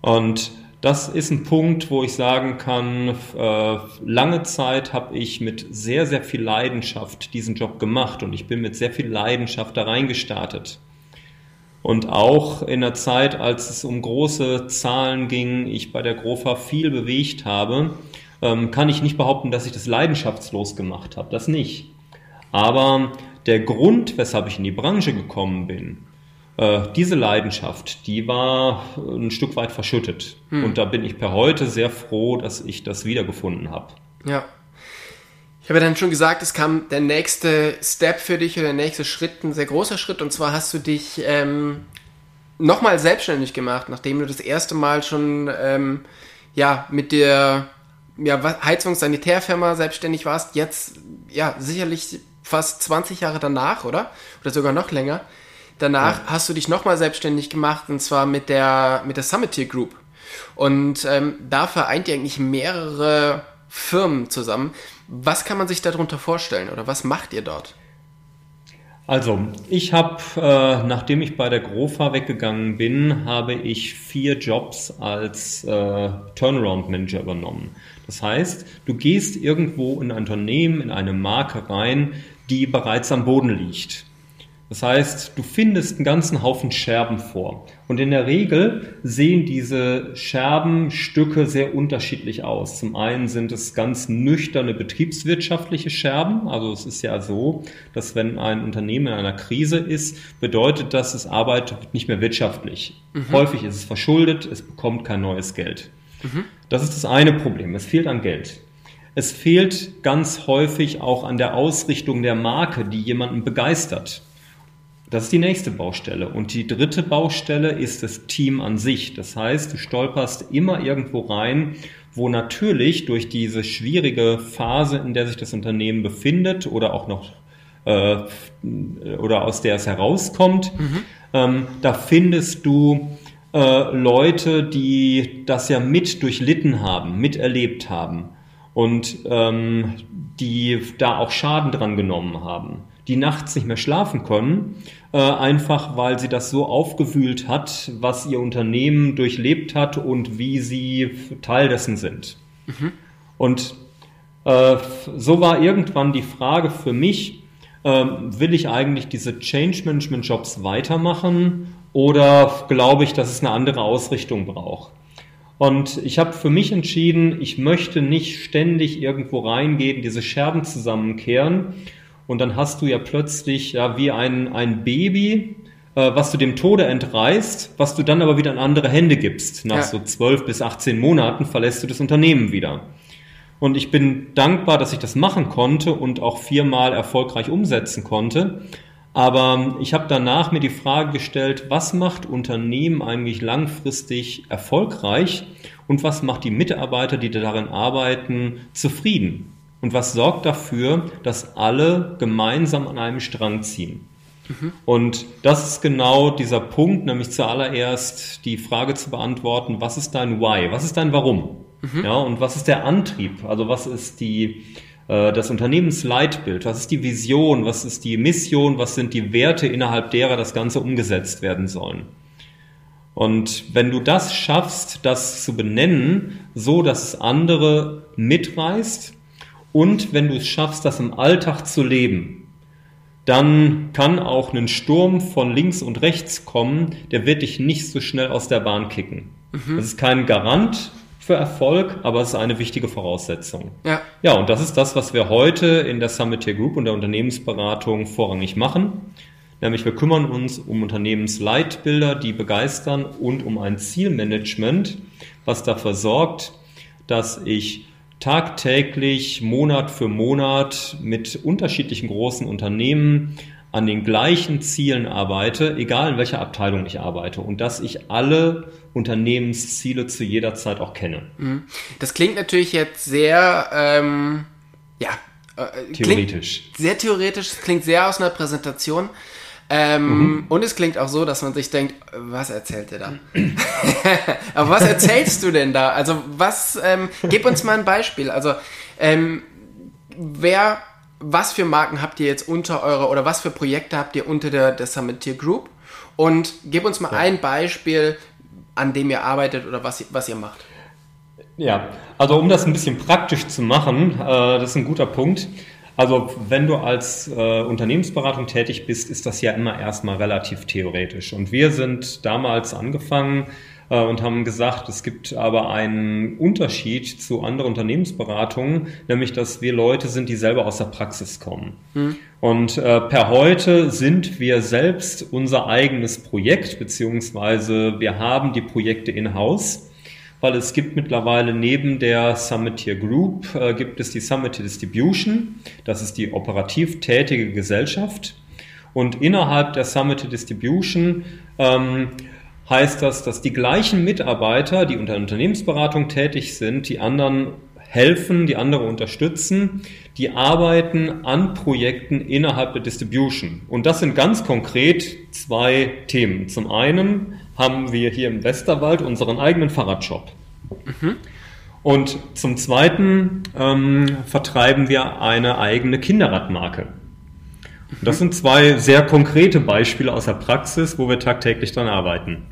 Und das ist ein Punkt, wo ich sagen kann, äh, lange Zeit habe ich mit sehr, sehr viel Leidenschaft diesen Job gemacht und ich bin mit sehr viel Leidenschaft da reingestartet. Und auch in der Zeit, als es um große Zahlen ging, ich bei der Grofa viel bewegt habe, ähm, kann ich nicht behaupten, dass ich das leidenschaftslos gemacht habe. Das nicht. Aber der Grund, weshalb ich in die Branche gekommen bin, äh, diese Leidenschaft, die war ein Stück weit verschüttet. Hm. Und da bin ich per heute sehr froh, dass ich das wiedergefunden habe. Ja. Ich habe ja dann schon gesagt, es kam der nächste Step für dich oder der nächste Schritt, ein sehr großer Schritt. Und zwar hast du dich ähm, nochmal selbstständig gemacht, nachdem du das erste Mal schon ähm, ja, mit der ja, Heizungs-Sanitärfirma selbstständig warst. Jetzt ja sicherlich fast 20 Jahre danach, oder? Oder sogar noch länger. Danach ja. hast du dich nochmal selbstständig gemacht und zwar mit der, mit der Summit Tier Group. Und ähm, da vereint ihr eigentlich mehrere Firmen zusammen. Was kann man sich darunter vorstellen oder was macht ihr dort? Also, ich habe, äh, nachdem ich bei der Grofa weggegangen bin, habe ich vier Jobs als äh, Turnaround Manager übernommen. Das heißt, du gehst irgendwo in ein Unternehmen, in eine Marke rein, die bereits am Boden liegt. Das heißt, du findest einen ganzen Haufen Scherben vor. Und in der Regel sehen diese Scherbenstücke sehr unterschiedlich aus. Zum einen sind es ganz nüchterne betriebswirtschaftliche Scherben. Also es ist ja so, dass wenn ein Unternehmen in einer Krise ist, bedeutet das, es arbeitet nicht mehr wirtschaftlich. Mhm. Häufig ist es verschuldet, es bekommt kein neues Geld. Mhm. Das ist das eine Problem. Es fehlt an Geld. Es fehlt ganz häufig auch an der Ausrichtung der Marke, die jemanden begeistert. Das ist die nächste Baustelle. Und die dritte Baustelle ist das Team an sich. Das heißt, du stolperst immer irgendwo rein, wo natürlich durch diese schwierige Phase, in der sich das Unternehmen befindet oder auch noch äh, oder aus der es herauskommt, mhm. ähm, da findest du äh, Leute, die das ja mit durchlitten haben, miterlebt haben. und ähm, die da auch Schaden dran genommen haben, die nachts nicht mehr schlafen können, äh, einfach weil sie das so aufgewühlt hat, was ihr Unternehmen durchlebt hat und wie sie Teil dessen sind. Mhm. Und äh, so war irgendwann die Frage für mich, äh, will ich eigentlich diese Change Management Jobs weitermachen oder glaube ich, dass es eine andere Ausrichtung braucht? Und ich habe für mich entschieden, ich möchte nicht ständig irgendwo reingehen, diese Scherben zusammenkehren. Und dann hast du ja plötzlich ja wie ein, ein Baby, äh, was du dem Tode entreißt, was du dann aber wieder in andere Hände gibst. Nach ja. so zwölf bis 18 Monaten verlässt du das Unternehmen wieder. Und ich bin dankbar, dass ich das machen konnte und auch viermal erfolgreich umsetzen konnte. Aber ich habe danach mir die Frage gestellt, was macht Unternehmen eigentlich langfristig erfolgreich und was macht die Mitarbeiter, die darin arbeiten, zufrieden? Und was sorgt dafür, dass alle gemeinsam an einem Strang ziehen? Mhm. Und das ist genau dieser Punkt, nämlich zuallererst die Frage zu beantworten, was ist dein Why? Was ist dein Warum? Mhm. Ja, und was ist der Antrieb? Also was ist die, äh, das Unternehmensleitbild, was ist die Vision, was ist die Mission, was sind die Werte, innerhalb derer das Ganze umgesetzt werden sollen. Und wenn du das schaffst, das zu benennen, so dass es andere mitreißt und wenn du es schaffst, das im Alltag zu leben, dann kann auch ein Sturm von links und rechts kommen, der wird dich nicht so schnell aus der Bahn kicken. Mhm. Das ist kein Garant, für Erfolg, aber es ist eine wichtige Voraussetzung. Ja. Ja, und das ist das, was wir heute in der Summit Group und der Unternehmensberatung vorrangig machen. Nämlich wir kümmern uns um Unternehmensleitbilder, die begeistern und um ein Zielmanagement, was dafür sorgt, dass ich tagtäglich, Monat für Monat mit unterschiedlichen großen Unternehmen an den gleichen Zielen arbeite, egal in welcher Abteilung ich arbeite und dass ich alle Unternehmensziele zu jeder Zeit auch kenne. Mhm. Das klingt natürlich jetzt sehr, ähm, ja, äh, theoretisch. Sehr theoretisch, klingt sehr aus einer Präsentation. Ähm, mhm. Und es klingt auch so, dass man sich denkt, was erzählt er da? Aber was erzählst du denn da? Also was, ähm, gib uns mal ein Beispiel. Also ähm, wer was für Marken habt ihr jetzt unter eurer oder was für Projekte habt ihr unter der, der Summit Tier Group? Und gib uns mal ja. ein Beispiel, an dem ihr arbeitet oder was, was ihr macht. Ja, also um das ein bisschen praktisch zu machen, äh, das ist ein guter Punkt. Also wenn du als äh, Unternehmensberatung tätig bist, ist das ja immer erstmal relativ theoretisch. Und wir sind damals angefangen, äh, und haben gesagt, es gibt aber einen Unterschied zu anderen Unternehmensberatungen, nämlich dass wir Leute sind, die selber aus der Praxis kommen. Mhm. Und äh, per heute sind wir selbst unser eigenes Projekt, beziehungsweise wir haben die Projekte in-house weil es gibt mittlerweile neben der Summitier Group äh, gibt es die Summitier Distribution, das ist die operativ tätige Gesellschaft und innerhalb der Summitier Distribution ähm, heißt das, dass die gleichen Mitarbeiter, die unter Unternehmensberatung tätig sind, die anderen helfen, die andere unterstützen, die arbeiten an Projekten innerhalb der Distribution. Und das sind ganz konkret zwei Themen. Zum einen haben wir hier im Westerwald unseren eigenen Fahrradshop. Mhm. Und zum Zweiten ähm, vertreiben wir eine eigene Kinderradmarke. Das sind zwei sehr konkrete Beispiele aus der Praxis, wo wir tagtäglich dran arbeiten.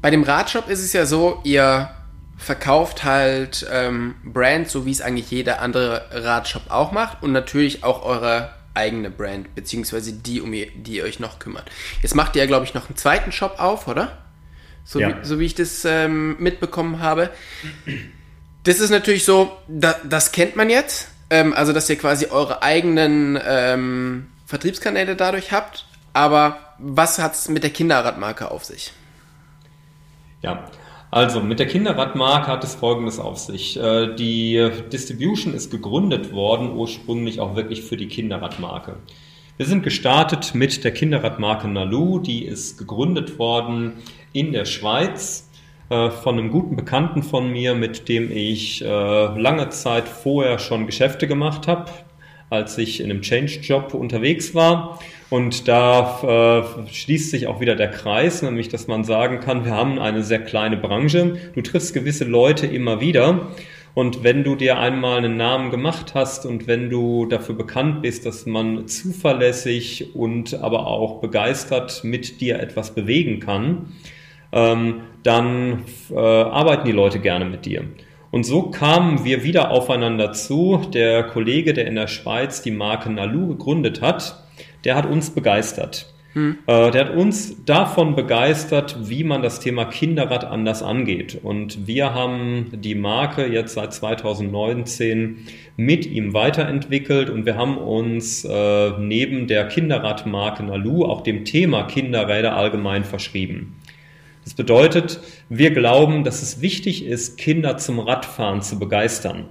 Bei dem Radshop ist es ja so, ihr verkauft halt ähm, Brand, so wie es eigentlich jeder andere Radshop auch macht und natürlich auch eure eigene Brand, beziehungsweise die, um ihr, die ihr euch noch kümmert. Jetzt macht ihr ja, glaube ich, noch einen zweiten Shop auf, oder? So, ja. wie, so wie ich das ähm, mitbekommen habe. Das ist natürlich so, da, das kennt man jetzt. Ähm, also, dass ihr quasi eure eigenen ähm, Vertriebskanäle dadurch habt. Aber was hat es mit der Kinderradmarke auf sich? Ja, also mit der Kinderradmarke hat es Folgendes auf sich. Äh, die Distribution ist gegründet worden, ursprünglich auch wirklich für die Kinderradmarke. Wir sind gestartet mit der Kinderradmarke Nalu, die ist gegründet worden in der Schweiz äh, von einem guten Bekannten von mir, mit dem ich äh, lange Zeit vorher schon Geschäfte gemacht habe, als ich in einem Change-Job unterwegs war. Und da äh, schließt sich auch wieder der Kreis, nämlich dass man sagen kann, wir haben eine sehr kleine Branche. Du triffst gewisse Leute immer wieder Und wenn du dir einmal einen Namen gemacht hast und wenn du dafür bekannt bist, dass man zuverlässig und aber auch begeistert mit dir etwas bewegen kann, ähm, dann äh, arbeiten die Leute gerne mit dir. Und so kamen wir wieder aufeinander zu. Der Kollege, der in der Schweiz die Marke Nalu gegründet hat, der hat uns begeistert. Hm. Äh, der hat uns davon begeistert, wie man das Thema Kinderrad anders angeht. Und wir haben die Marke jetzt seit 2019 mit ihm weiterentwickelt und wir haben uns äh, neben der Kinderradmarke Nalu auch dem Thema Kinderräder allgemein verschrieben. Das bedeutet, wir glauben, dass es wichtig ist, Kinder zum Radfahren zu begeistern.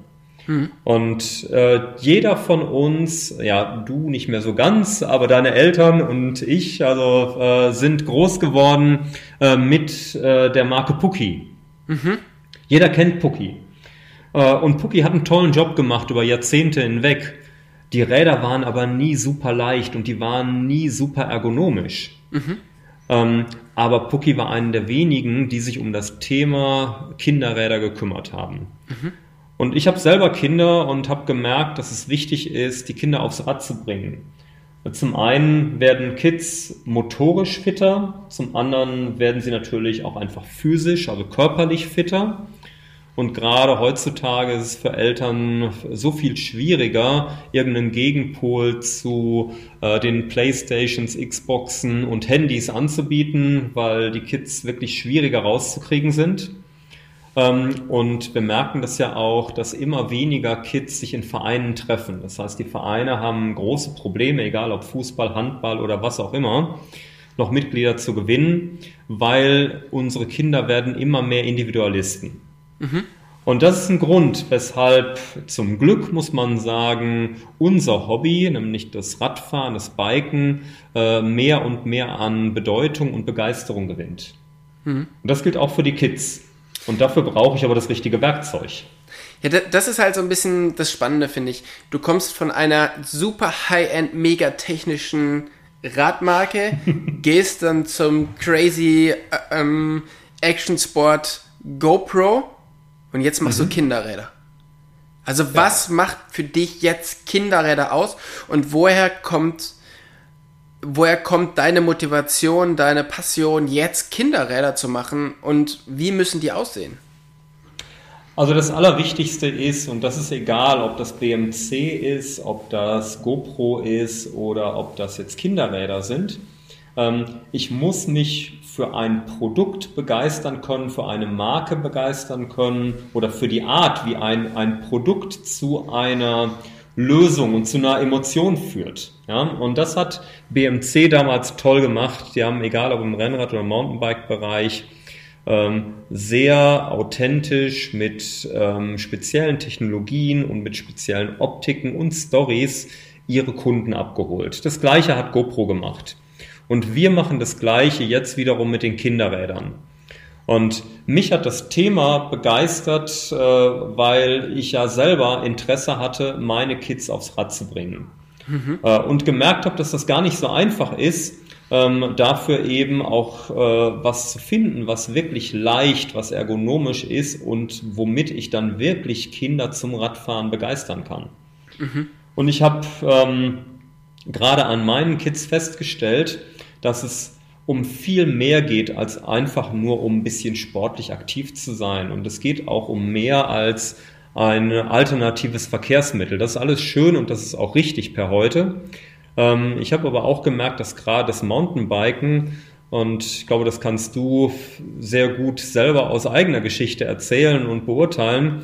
Mhm. Und äh, jeder von uns, ja, du nicht mehr so ganz, aber deine Eltern und ich, also äh, sind groß geworden äh, mit äh, der Marke Pucki. Mhm. Jeder kennt Pucki. Äh, und Pucki hat einen tollen Job gemacht über Jahrzehnte hinweg. Die Räder waren aber nie super leicht und die waren nie super ergonomisch. Mhm. Ähm, aber Pucki war einer der wenigen, die sich um das Thema Kinderräder gekümmert haben. Mhm. Und ich habe selber Kinder und habe gemerkt, dass es wichtig ist, die Kinder aufs Rad zu bringen. Zum einen werden Kids motorisch fitter, zum anderen werden sie natürlich auch einfach physisch, also körperlich fitter. Und gerade heutzutage ist es für Eltern so viel schwieriger, irgendeinen Gegenpol zu äh, den Playstations, Xboxen und Handys anzubieten, weil die Kids wirklich schwieriger rauszukriegen sind. Ähm, und wir merken das ja auch, dass immer weniger Kids sich in Vereinen treffen. Das heißt, die Vereine haben große Probleme, egal ob Fußball, Handball oder was auch immer, noch Mitglieder zu gewinnen, weil unsere Kinder werden immer mehr Individualisten. Mhm. Und das ist ein Grund, weshalb zum Glück muss man sagen, unser Hobby, nämlich das Radfahren, das Biken, äh, mehr und mehr an Bedeutung und Begeisterung gewinnt. Mhm. Und das gilt auch für die Kids. Und dafür brauche ich aber das richtige Werkzeug. Ja, das ist halt so ein bisschen das Spannende, finde ich. Du kommst von einer super high-end, mega technischen Radmarke, gehst dann zum crazy äh, ähm, Action Sport GoPro und jetzt machst mhm. du Kinderräder. Also ja. was macht für dich jetzt Kinderräder aus und woher kommt woher kommt deine Motivation, deine Passion, jetzt Kinderräder zu machen und wie müssen die aussehen? Also das Allerwichtigste ist, und das ist egal, ob das BMC ist, ob das GoPro ist oder ob das jetzt Kinderräder sind, ich muss mich für ein Produkt begeistern können, für eine Marke begeistern können oder für die Art, wie ein, ein Produkt zu einer Lösung und zu einer Emotion führt. Ja, und das hat BMC damals toll gemacht. Die haben, egal ob im Rennrad- oder Mountainbike-Bereich, ähm, sehr authentisch mit ähm, speziellen Technologien und mit speziellen Optiken und Stories ihre Kunden abgeholt. Das gleiche hat GoPro gemacht. Und wir machen das gleiche jetzt wiederum mit den Kinderrädern. Und mich hat das Thema begeistert, äh, weil ich ja selber Interesse hatte, meine Kids aufs Rad zu bringen. Mhm. Äh, und gemerkt habe, dass das gar nicht so einfach ist, ähm, dafür eben auch äh, was zu finden, was wirklich leicht, was ergonomisch ist und womit ich dann wirklich Kinder zum Radfahren begeistern kann. Mhm. Und ich habe ähm, gerade an meinen Kids festgestellt, dass es um viel mehr geht, als einfach nur um ein bisschen sportlich aktiv zu sein. Und es geht auch um mehr als ein alternatives Verkehrsmittel. Das ist alles schön und das ist auch richtig per heute. Ähm, ich habe aber auch gemerkt, dass gerade das Mountainbiken und ich glaube, das kannst du sehr gut selber aus eigener Geschichte erzählen und beurteilen.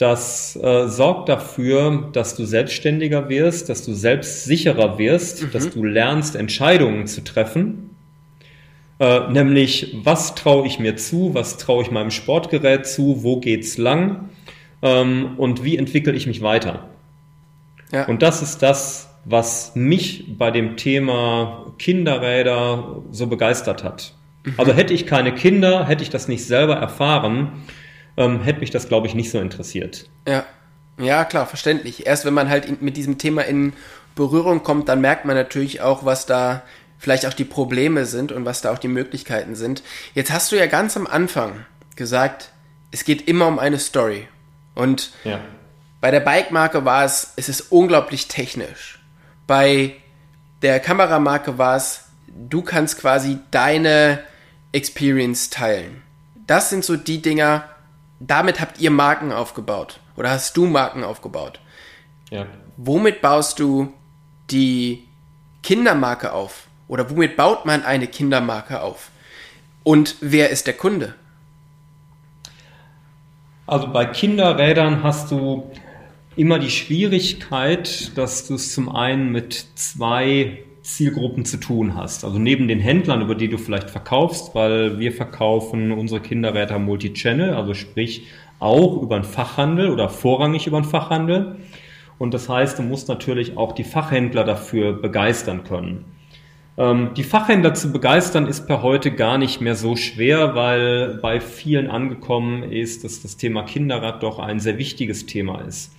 Das äh, sorgt dafür, dass du selbstständiger wirst, dass du selbstsicherer wirst, mhm. dass du lernst, Entscheidungen zu treffen. Äh, nämlich, was traue ich mir zu, was traue ich meinem Sportgerät zu, wo geht's lang ähm, und wie entwickle ich mich weiter. Ja. Und das ist das, was mich bei dem Thema Kinderräder so begeistert hat. Mhm. Also hätte ich keine Kinder, hätte ich das nicht selber erfahren, ähm, hätte mich das, glaube ich, nicht so interessiert. Ja. Ja, klar, verständlich. Erst wenn man halt in, mit diesem Thema in Berührung kommt, dann merkt man natürlich auch, was da vielleicht auch die Probleme sind und was da auch die Möglichkeiten sind. Jetzt hast du ja ganz am Anfang gesagt, es geht immer um eine Story. Und Ja. bei der Bike-Marke war es, es ist unglaublich technisch. Bei der Kameramarke war es, du kannst quasi deine Experience teilen. Das sind so die Dinger, damit habt ihr Marken aufgebaut. Oder hast du Marken aufgebaut. Ja. Womit baust du die Kindermarke auf? Oder womit baut man eine Kindermarke auf? Und wer ist der Kunde? Also bei Kinderrädern hast du immer die Schwierigkeit, dass du es zum einen mit zwei Zielgruppen zu tun hast. Also neben den Händlern, über die du vielleicht verkaufst, weil wir verkaufen unsere Kinderräder Multichannel, also sprich auch über den Fachhandel oder vorrangig über den Fachhandel. Und das heißt, du musst natürlich auch die Fachhändler dafür begeistern können. Ähm, die Fachhändler zu begeistern ist per heute gar nicht mehr so schwer, weil bei vielen angekommen ist, dass das Thema Kinderrad doch ein sehr wichtiges Thema ist.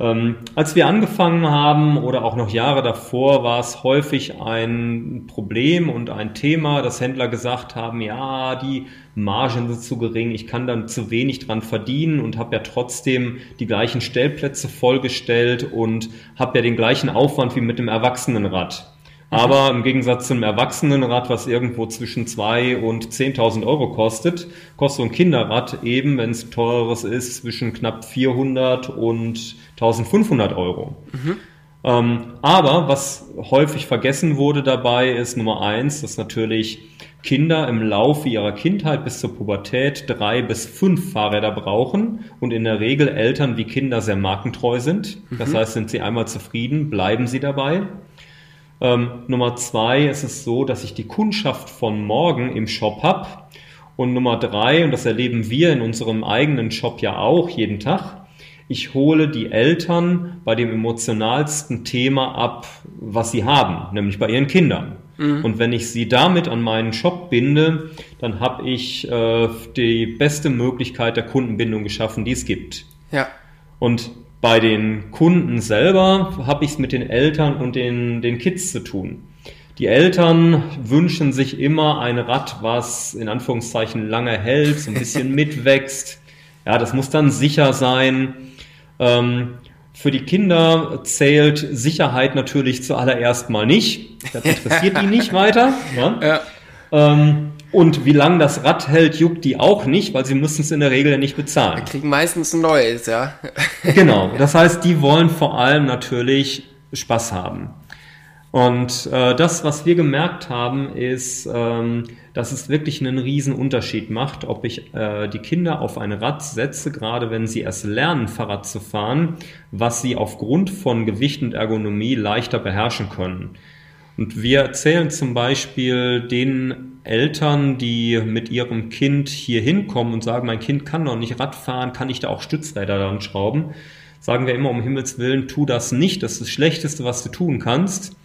Ähm, als wir angefangen haben oder auch noch Jahre davor, war es häufig ein Problem und ein Thema, dass Händler gesagt haben, ja, die Margen sind zu gering, ich kann dann zu wenig dran verdienen und habe ja trotzdem die gleichen Stellplätze vollgestellt und habe ja den gleichen Aufwand wie mit dem Erwachsenenrad. Aber im Gegensatz zum Erwachsenenrad, was irgendwo zwischen 2 und 10.000 Euro kostet, kostet so ein Kinderrad eben, wenn es teureres ist, zwischen knapp 400 und 1500 Euro. Ähm, aber was häufig vergessen wurde dabei, ist Nummer eins, dass natürlich Kinder im Laufe ihrer Kindheit bis zur Pubertät drei bis fünf Fahrräder brauchen und in der Regel Eltern wie Kinder sehr markentreu sind. Das heißt, sind sie einmal zufrieden, bleiben sie dabei. Ähm, Nummer zwei ist es so, dass ich die Kundschaft von morgen im Shop habe. Und Nummer drei, und das erleben wir in unserem eigenen Shop ja auch jeden Tag, ich hole die Eltern bei dem emotionalsten Thema ab, was sie haben, nämlich bei ihren Kindern. Und wenn ich sie damit an meinen Shop binde, dann habe ich äh, die beste Möglichkeit der Kundenbindung geschaffen, die es gibt. Ja. Und bei den Kunden selber habe ich es mit den Eltern und den, den Kids zu tun. Die Eltern wünschen sich immer ein Rad, was in Anführungszeichen lange hält, so ein bisschen mitwächst. Ja, das muss dann sicher sein. Ähm, für die Kinder zählt Sicherheit natürlich zuallererst mal nicht. Das interessiert die nicht weiter. Ja? Ja. Ähm, und wie lange das Rad hält, juckt die auch nicht, weil sie müssen es in der Regel ja nicht bezahlen. Kriegen meistens ein neues, ja. Genau, das heißt, die wollen vor allem natürlich Spaß haben. Und äh, das, was wir gemerkt haben, ist, ähm, dass es wirklich einen riesen Unterschied macht, ob ich äh, die Kinder auf ein Rad setze, gerade wenn sie erst lernen, Fahrrad zu fahren, was sie aufgrund von Gewicht und Ergonomie leichter beherrschen können. Und wir erzählen zum Beispiel den Eltern, die mit ihrem Kind hier hinkommen und sagen, mein Kind kann noch nicht Rad fahren, kann ich da auch Stützräder dran schrauben? Sagen wir immer, um Himmels Willen, tu das nicht. Das ist das Schlechteste, was du tun kannst.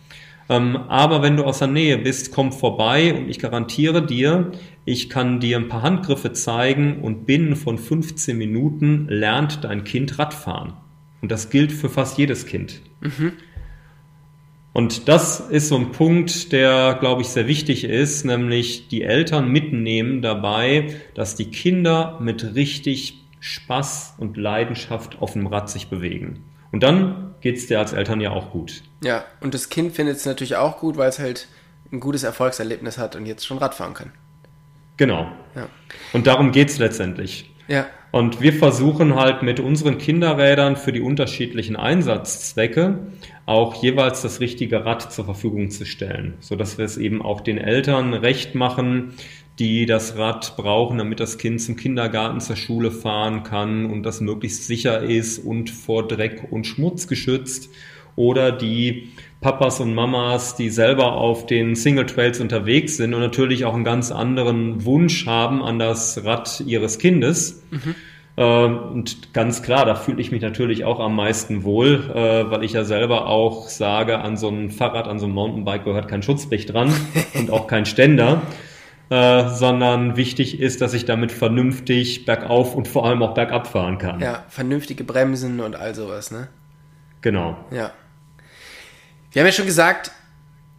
Ähm, aber wenn du aus der Nähe bist, komm vorbei und ich garantiere dir, ich kann dir ein paar Handgriffe zeigen und binnen von 15 Minuten lernt dein Kind Radfahren. Und das gilt für fast jedes Kind. Und das ist so ein Punkt, der, glaube ich, sehr wichtig ist, nämlich die Eltern mitnehmen dabei, dass die Kinder mit richtig Spaß und Leidenschaft auf dem Rad sich bewegen. Und dann geht's dir als Eltern ja auch gut. Ja, und das Kind findet es natürlich auch gut, weil es halt ein gutes Erfolgserlebnis hat und jetzt schon Radfahren kann. Genau. Ja. Und darum geht's letztendlich. Ja. Und wir versuchen halt mit unseren Kinderrädern für die unterschiedlichen Einsatzzwecke auch jeweils das richtige Rad zur Verfügung zu stellen, so dass wir es eben auch den Eltern recht machen, die das Rad brauchen, damit das Kind zum Kindergarten, zur Schule fahren kann und das möglichst sicher ist und vor Dreck und Schmutz geschützt. Oder die Papas und Mamas, die selber auf den Single Trails unterwegs sind und natürlich auch einen ganz anderen Wunsch haben an das Rad ihres Kindes. Ähm, Und ganz klar, da fühle ich mich natürlich auch am meisten wohl, äh, weil ich ja selber auch sage, an so ein Fahrrad, an so ein Mountainbike gehört kein Schutzblech dran und auch kein Ständer, äh, sondern wichtig ist, dass ich damit vernünftig bergauf und vor allem auch bergab fahren kann. Ja, vernünftige Bremsen und all sowas, ne? Genau. Ja. Wir haben ja schon gesagt,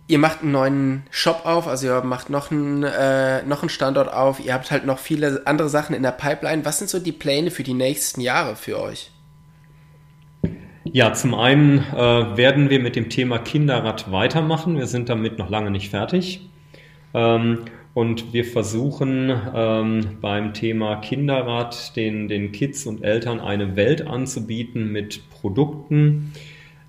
ihr macht einen neuen Shop auf, also ihr macht noch einen, äh, noch einen Standort auf, ihr habt halt noch viele andere Sachen in der Pipeline. Was sind so die Pläne für die nächsten Jahre für euch? Ja, zum einen äh, werden wir mit dem Thema Kinderrad weitermachen. Wir sind damit noch lange nicht fertig. Ähm, und wir versuchen ähm, beim Thema Kinderrad den, den Kids und Eltern eine Welt anzubieten mit Produkten,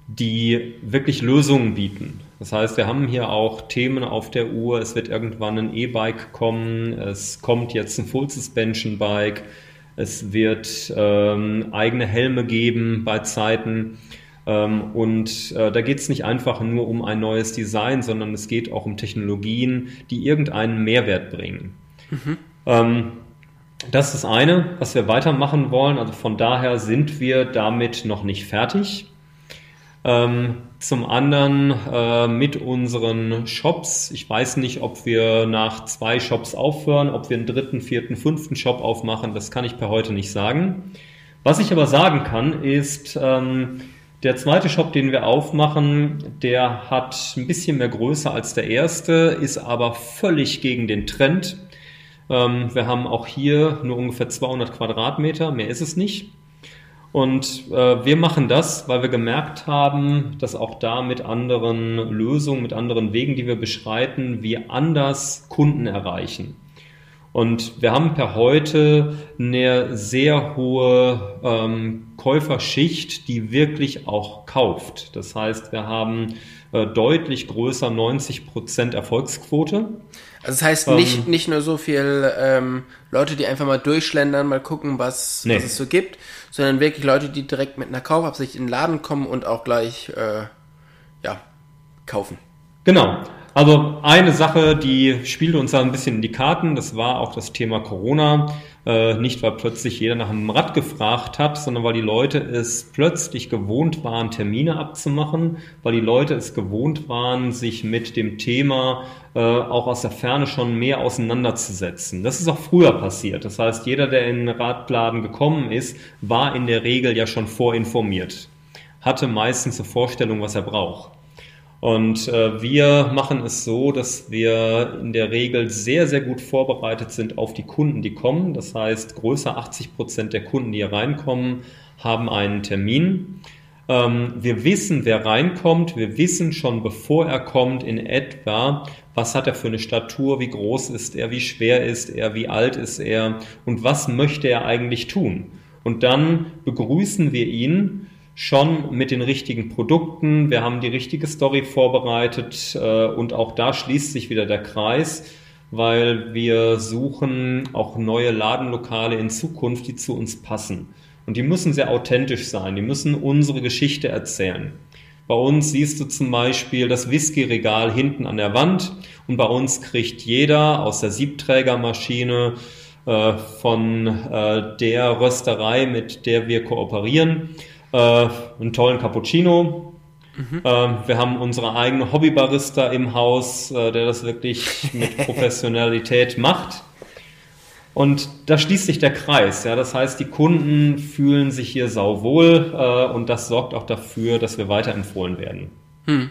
die wirklich Lösungen bieten. Das heißt, wir haben hier auch Themen auf der Uhr. Es wird irgendwann ein E-Bike kommen. Es kommt jetzt ein Full Suspension Bike. Es wird ähm, eigene Helme geben bei Zeiten. Ähm, und äh, da geht es nicht einfach nur um ein neues Design, sondern es geht auch um Technologien, die irgendeinen Mehrwert bringen. Mhm. Ähm, das ist das eine, was wir weitermachen wollen. Also von daher sind wir damit noch nicht fertig. Ähm, zum anderen äh, mit unseren Shops. Ich weiß nicht, ob wir nach zwei Shops aufhören, ob wir einen dritten, vierten, fünften Shop aufmachen. Das kann ich per heute nicht sagen. Was ich aber sagen kann, ist, der zweite Shop, den wir aufmachen, der hat ein bisschen mehr Größe als der erste, ist aber völlig gegen den Trend. Ähm, wir haben auch hier nur ungefähr 200 Quadratmeter, mehr ist es nicht. Und äh, wir machen das, weil wir gemerkt haben, dass auch da mit anderen Lösungen, mit anderen Wegen, die wir beschreiten, wir anders Kunden erreichen. Und wir haben per heute eine sehr hohe ähm, Käuferschicht, die wirklich auch kauft. Das heißt, wir haben äh, deutlich größer 90 Prozent Erfolgsquote. Also das heißt nicht, ähm, nicht nur so viel ähm, Leute, die einfach mal durchschlendern, mal gucken, was, nee. was es so gibt, sondern wirklich Leute, die direkt mit einer Kaufabsicht in den Laden kommen und auch gleich äh, ja, kaufen. Genau. Also eine Sache, die spielte uns da ein bisschen in die Karten, das war auch das Thema Corona. Äh, nicht, weil plötzlich jeder nach einem Rad gefragt hat, sondern weil die Leute es plötzlich gewohnt waren, Termine abzumachen, weil die Leute es gewohnt waren, sich mit dem Thema äh, auch aus der Ferne schon mehr auseinanderzusetzen. Das ist auch früher passiert. Das heißt, jeder, der in den Radladen gekommen ist, war in der Regel ja schon vorinformiert, hatte meistens eine Vorstellung, was er braucht. Und äh, wir machen es so, dass wir in der Regel sehr, sehr gut vorbereitet sind auf die Kunden, die kommen. Das heißt, größer 80 Prozent der Kunden, die hier reinkommen, haben einen Termin. Ähm, wir wissen, wer reinkommt. Wir wissen schon, bevor er kommt, in etwa, was hat er für eine Statur, wie groß ist er, wie schwer ist er, wie alt ist er und was möchte er eigentlich tun. Und dann begrüßen wir ihn schon mit den richtigen Produkten. Wir haben die richtige Story vorbereitet äh, und auch da schließt sich wieder der Kreis, weil wir suchen auch neue Ladenlokale in Zukunft, die zu uns passen. Und die müssen sehr authentisch sein, die müssen unsere Geschichte erzählen. Bei uns siehst du zum Beispiel das Whisky-Regal hinten an der Wand und bei uns kriegt jeder aus der Siebträgermaschine äh, von äh, der Rösterei, mit der wir kooperieren, äh, einen tollen Cappuccino. Mhm. Ähm, wir haben unsere eigene Hobbybarista im Haus, äh, der das wirklich mit Professionalität macht. Und da schließt sich der Kreis. Ja, das heißt, die Kunden fühlen sich hier sauwohl äh, und das sorgt auch dafür, dass wir weiterempfohlen werden. Hm.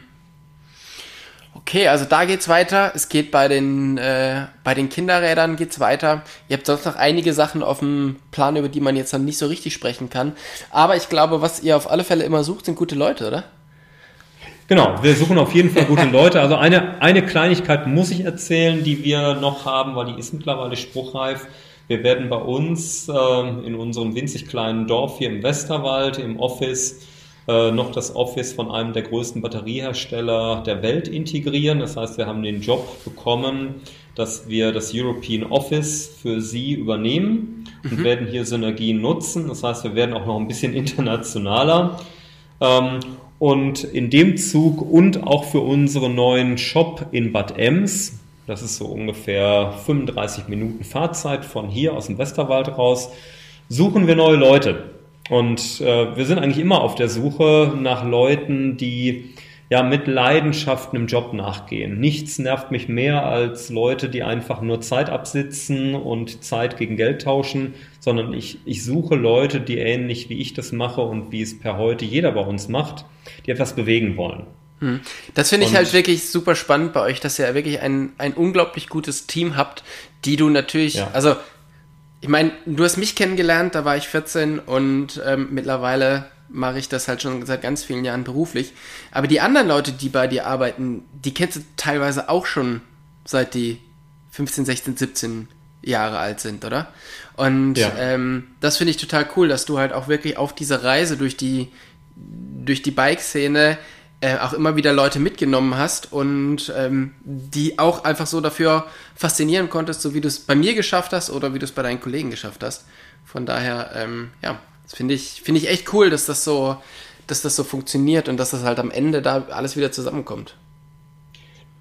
Okay, also da geht's weiter. Es geht bei den, äh, bei den Kinderrädern geht's weiter. Ihr habt sonst noch einige Sachen auf dem Plan, über die man jetzt dann nicht so richtig sprechen kann. Aber ich glaube, was ihr auf alle Fälle immer sucht, sind gute Leute, oder? Genau, wir suchen auf jeden Fall gute Leute. Also eine, eine Kleinigkeit muss ich erzählen, die wir noch haben, weil die ist mittlerweile spruchreif. Wir werden bei uns äh, in unserem winzig kleinen Dorf hier im Westerwald im Office äh, noch das Office von einem der größten Batteriehersteller der Welt integrieren. Das heißt, wir haben den Job bekommen, dass wir das European Office für Sie übernehmen und mhm. werden hier Synergien nutzen. Das heißt, wir werden auch noch ein bisschen internationaler. Ähm, und in dem Zug und auch für unseren neuen Shop in Bad Ems, das ist so ungefähr 35 Minuten Fahrzeit von hier aus dem Westerwald raus, suchen wir neue Leute. Und äh, wir sind eigentlich immer auf der Suche nach Leuten, die ja mit Leidenschaft einem Job nachgehen. Nichts nervt mich mehr als Leute, die einfach nur Zeit absitzen und Zeit gegen Geld tauschen, sondern ich, ich suche Leute, die ähnlich wie ich das mache und wie es per heute jeder bei uns macht, die etwas bewegen wollen. Hm. Das finde ich Und halt wirklich super spannend bei euch, dass ihr wirklich ein, ein unglaublich gutes Team habt, die du natürlich, ja. also ich meine, du hast mich kennengelernt, da war ich 14 und ähm, mittlerweile mache ich das halt schon seit ganz vielen Jahren beruflich. Aber die anderen Leute, die bei dir arbeiten, die kennst du teilweise auch schon seit die 15, 16, 17 Jahre alt sind, oder? Und ja. ähm, das finde ich total cool, dass du halt auch wirklich auf dieser Reise durch die, durch die Bike-Szene äh, auch immer wieder Leute mitgenommen hast und ähm, die auch einfach so dafür faszinieren konntest, so wie du es bei mir geschafft hast oder wie du es bei deinen Kollegen geschafft hast. Von daher, ähm, ja, das finde ich, finde ich echt cool, dass das so, dass das so funktioniert und dass das halt am Ende da alles wieder zusammenkommt.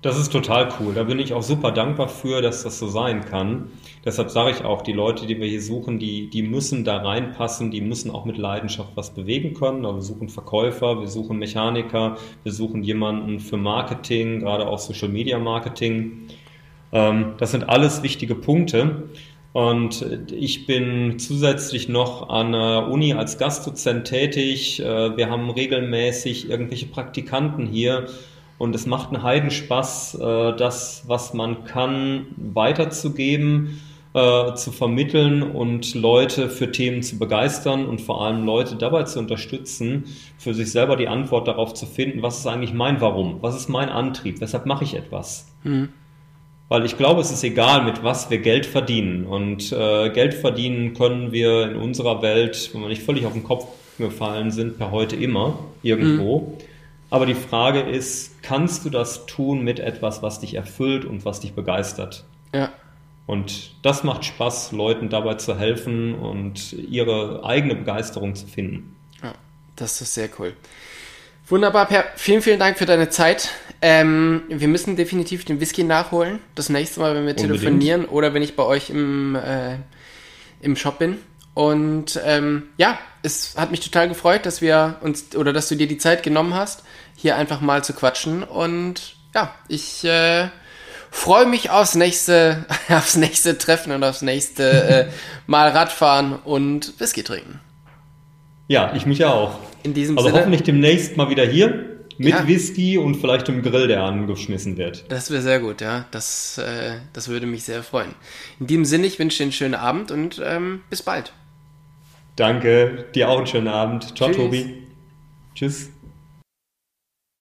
Das ist total cool. Da bin ich auch super dankbar für, dass das so sein kann. Deshalb sage ich auch, die Leute, die wir hier suchen, die, die müssen da reinpassen, die müssen auch mit Leidenschaft was bewegen können. Aber wir suchen Verkäufer, wir suchen Mechaniker, wir suchen jemanden für Marketing, gerade auch Social Media Marketing. Ähm, das sind alles wichtige Punkte. Und ich bin zusätzlich noch an der Uni als Gastdozent tätig. Äh, wir haben regelmäßig irgendwelche Praktikanten hier und es macht einen Heidenspaß, äh, das, was man kann, weiterzugeben, äh, zu vermitteln und Leute für Themen zu begeistern und vor allem Leute dabei zu unterstützen, für sich selber die Antwort darauf zu finden, was ist eigentlich mein Warum, was ist mein Antrieb, weshalb mache ich etwas. Mhm. Weil ich glaube, es ist egal, mit was wir Geld verdienen. Und äh, Geld verdienen können wir in unserer Welt, wenn wir nicht völlig auf den Kopf gefallen sind, per heute immer, irgendwo. Mhm. Aber die Frage ist, kannst du das tun mit etwas, was dich erfüllt und was dich begeistert? Ja. Und das macht Spaß, Leuten dabei zu helfen und ihre eigene Begeisterung zu finden. Ja, das ist sehr cool. Wunderbar, Per. Vielen, vielen Dank für deine Zeit. Ähm, wir müssen definitiv den Whisky nachholen. Das nächste Mal, wenn wir Unbedingt. telefonieren oder wenn ich bei euch im, äh, im Shop bin. Und ähm, ja, es hat mich total gefreut, dass wir uns oder dass du dir die Zeit genommen hast, hier einfach mal zu quatschen. Und ja, ich äh, freue mich aufs nächste, aufs nächste Treffen und aufs nächste äh, Mal Radfahren und Whisky trinken. Ja, ich mich auch. In diesem also Sinne. hoffentlich demnächst mal wieder hier mit ja. Whisky und vielleicht im Grill, der angeschmissen wird. Das wäre sehr gut, ja. Das, äh, das würde mich sehr freuen. In diesem Sinne, ich wünsche dir einen schönen Abend und ähm, bis bald. Danke, dir auch einen schönen Abend. Ciao, Tschüss. Tobi. Tschüss.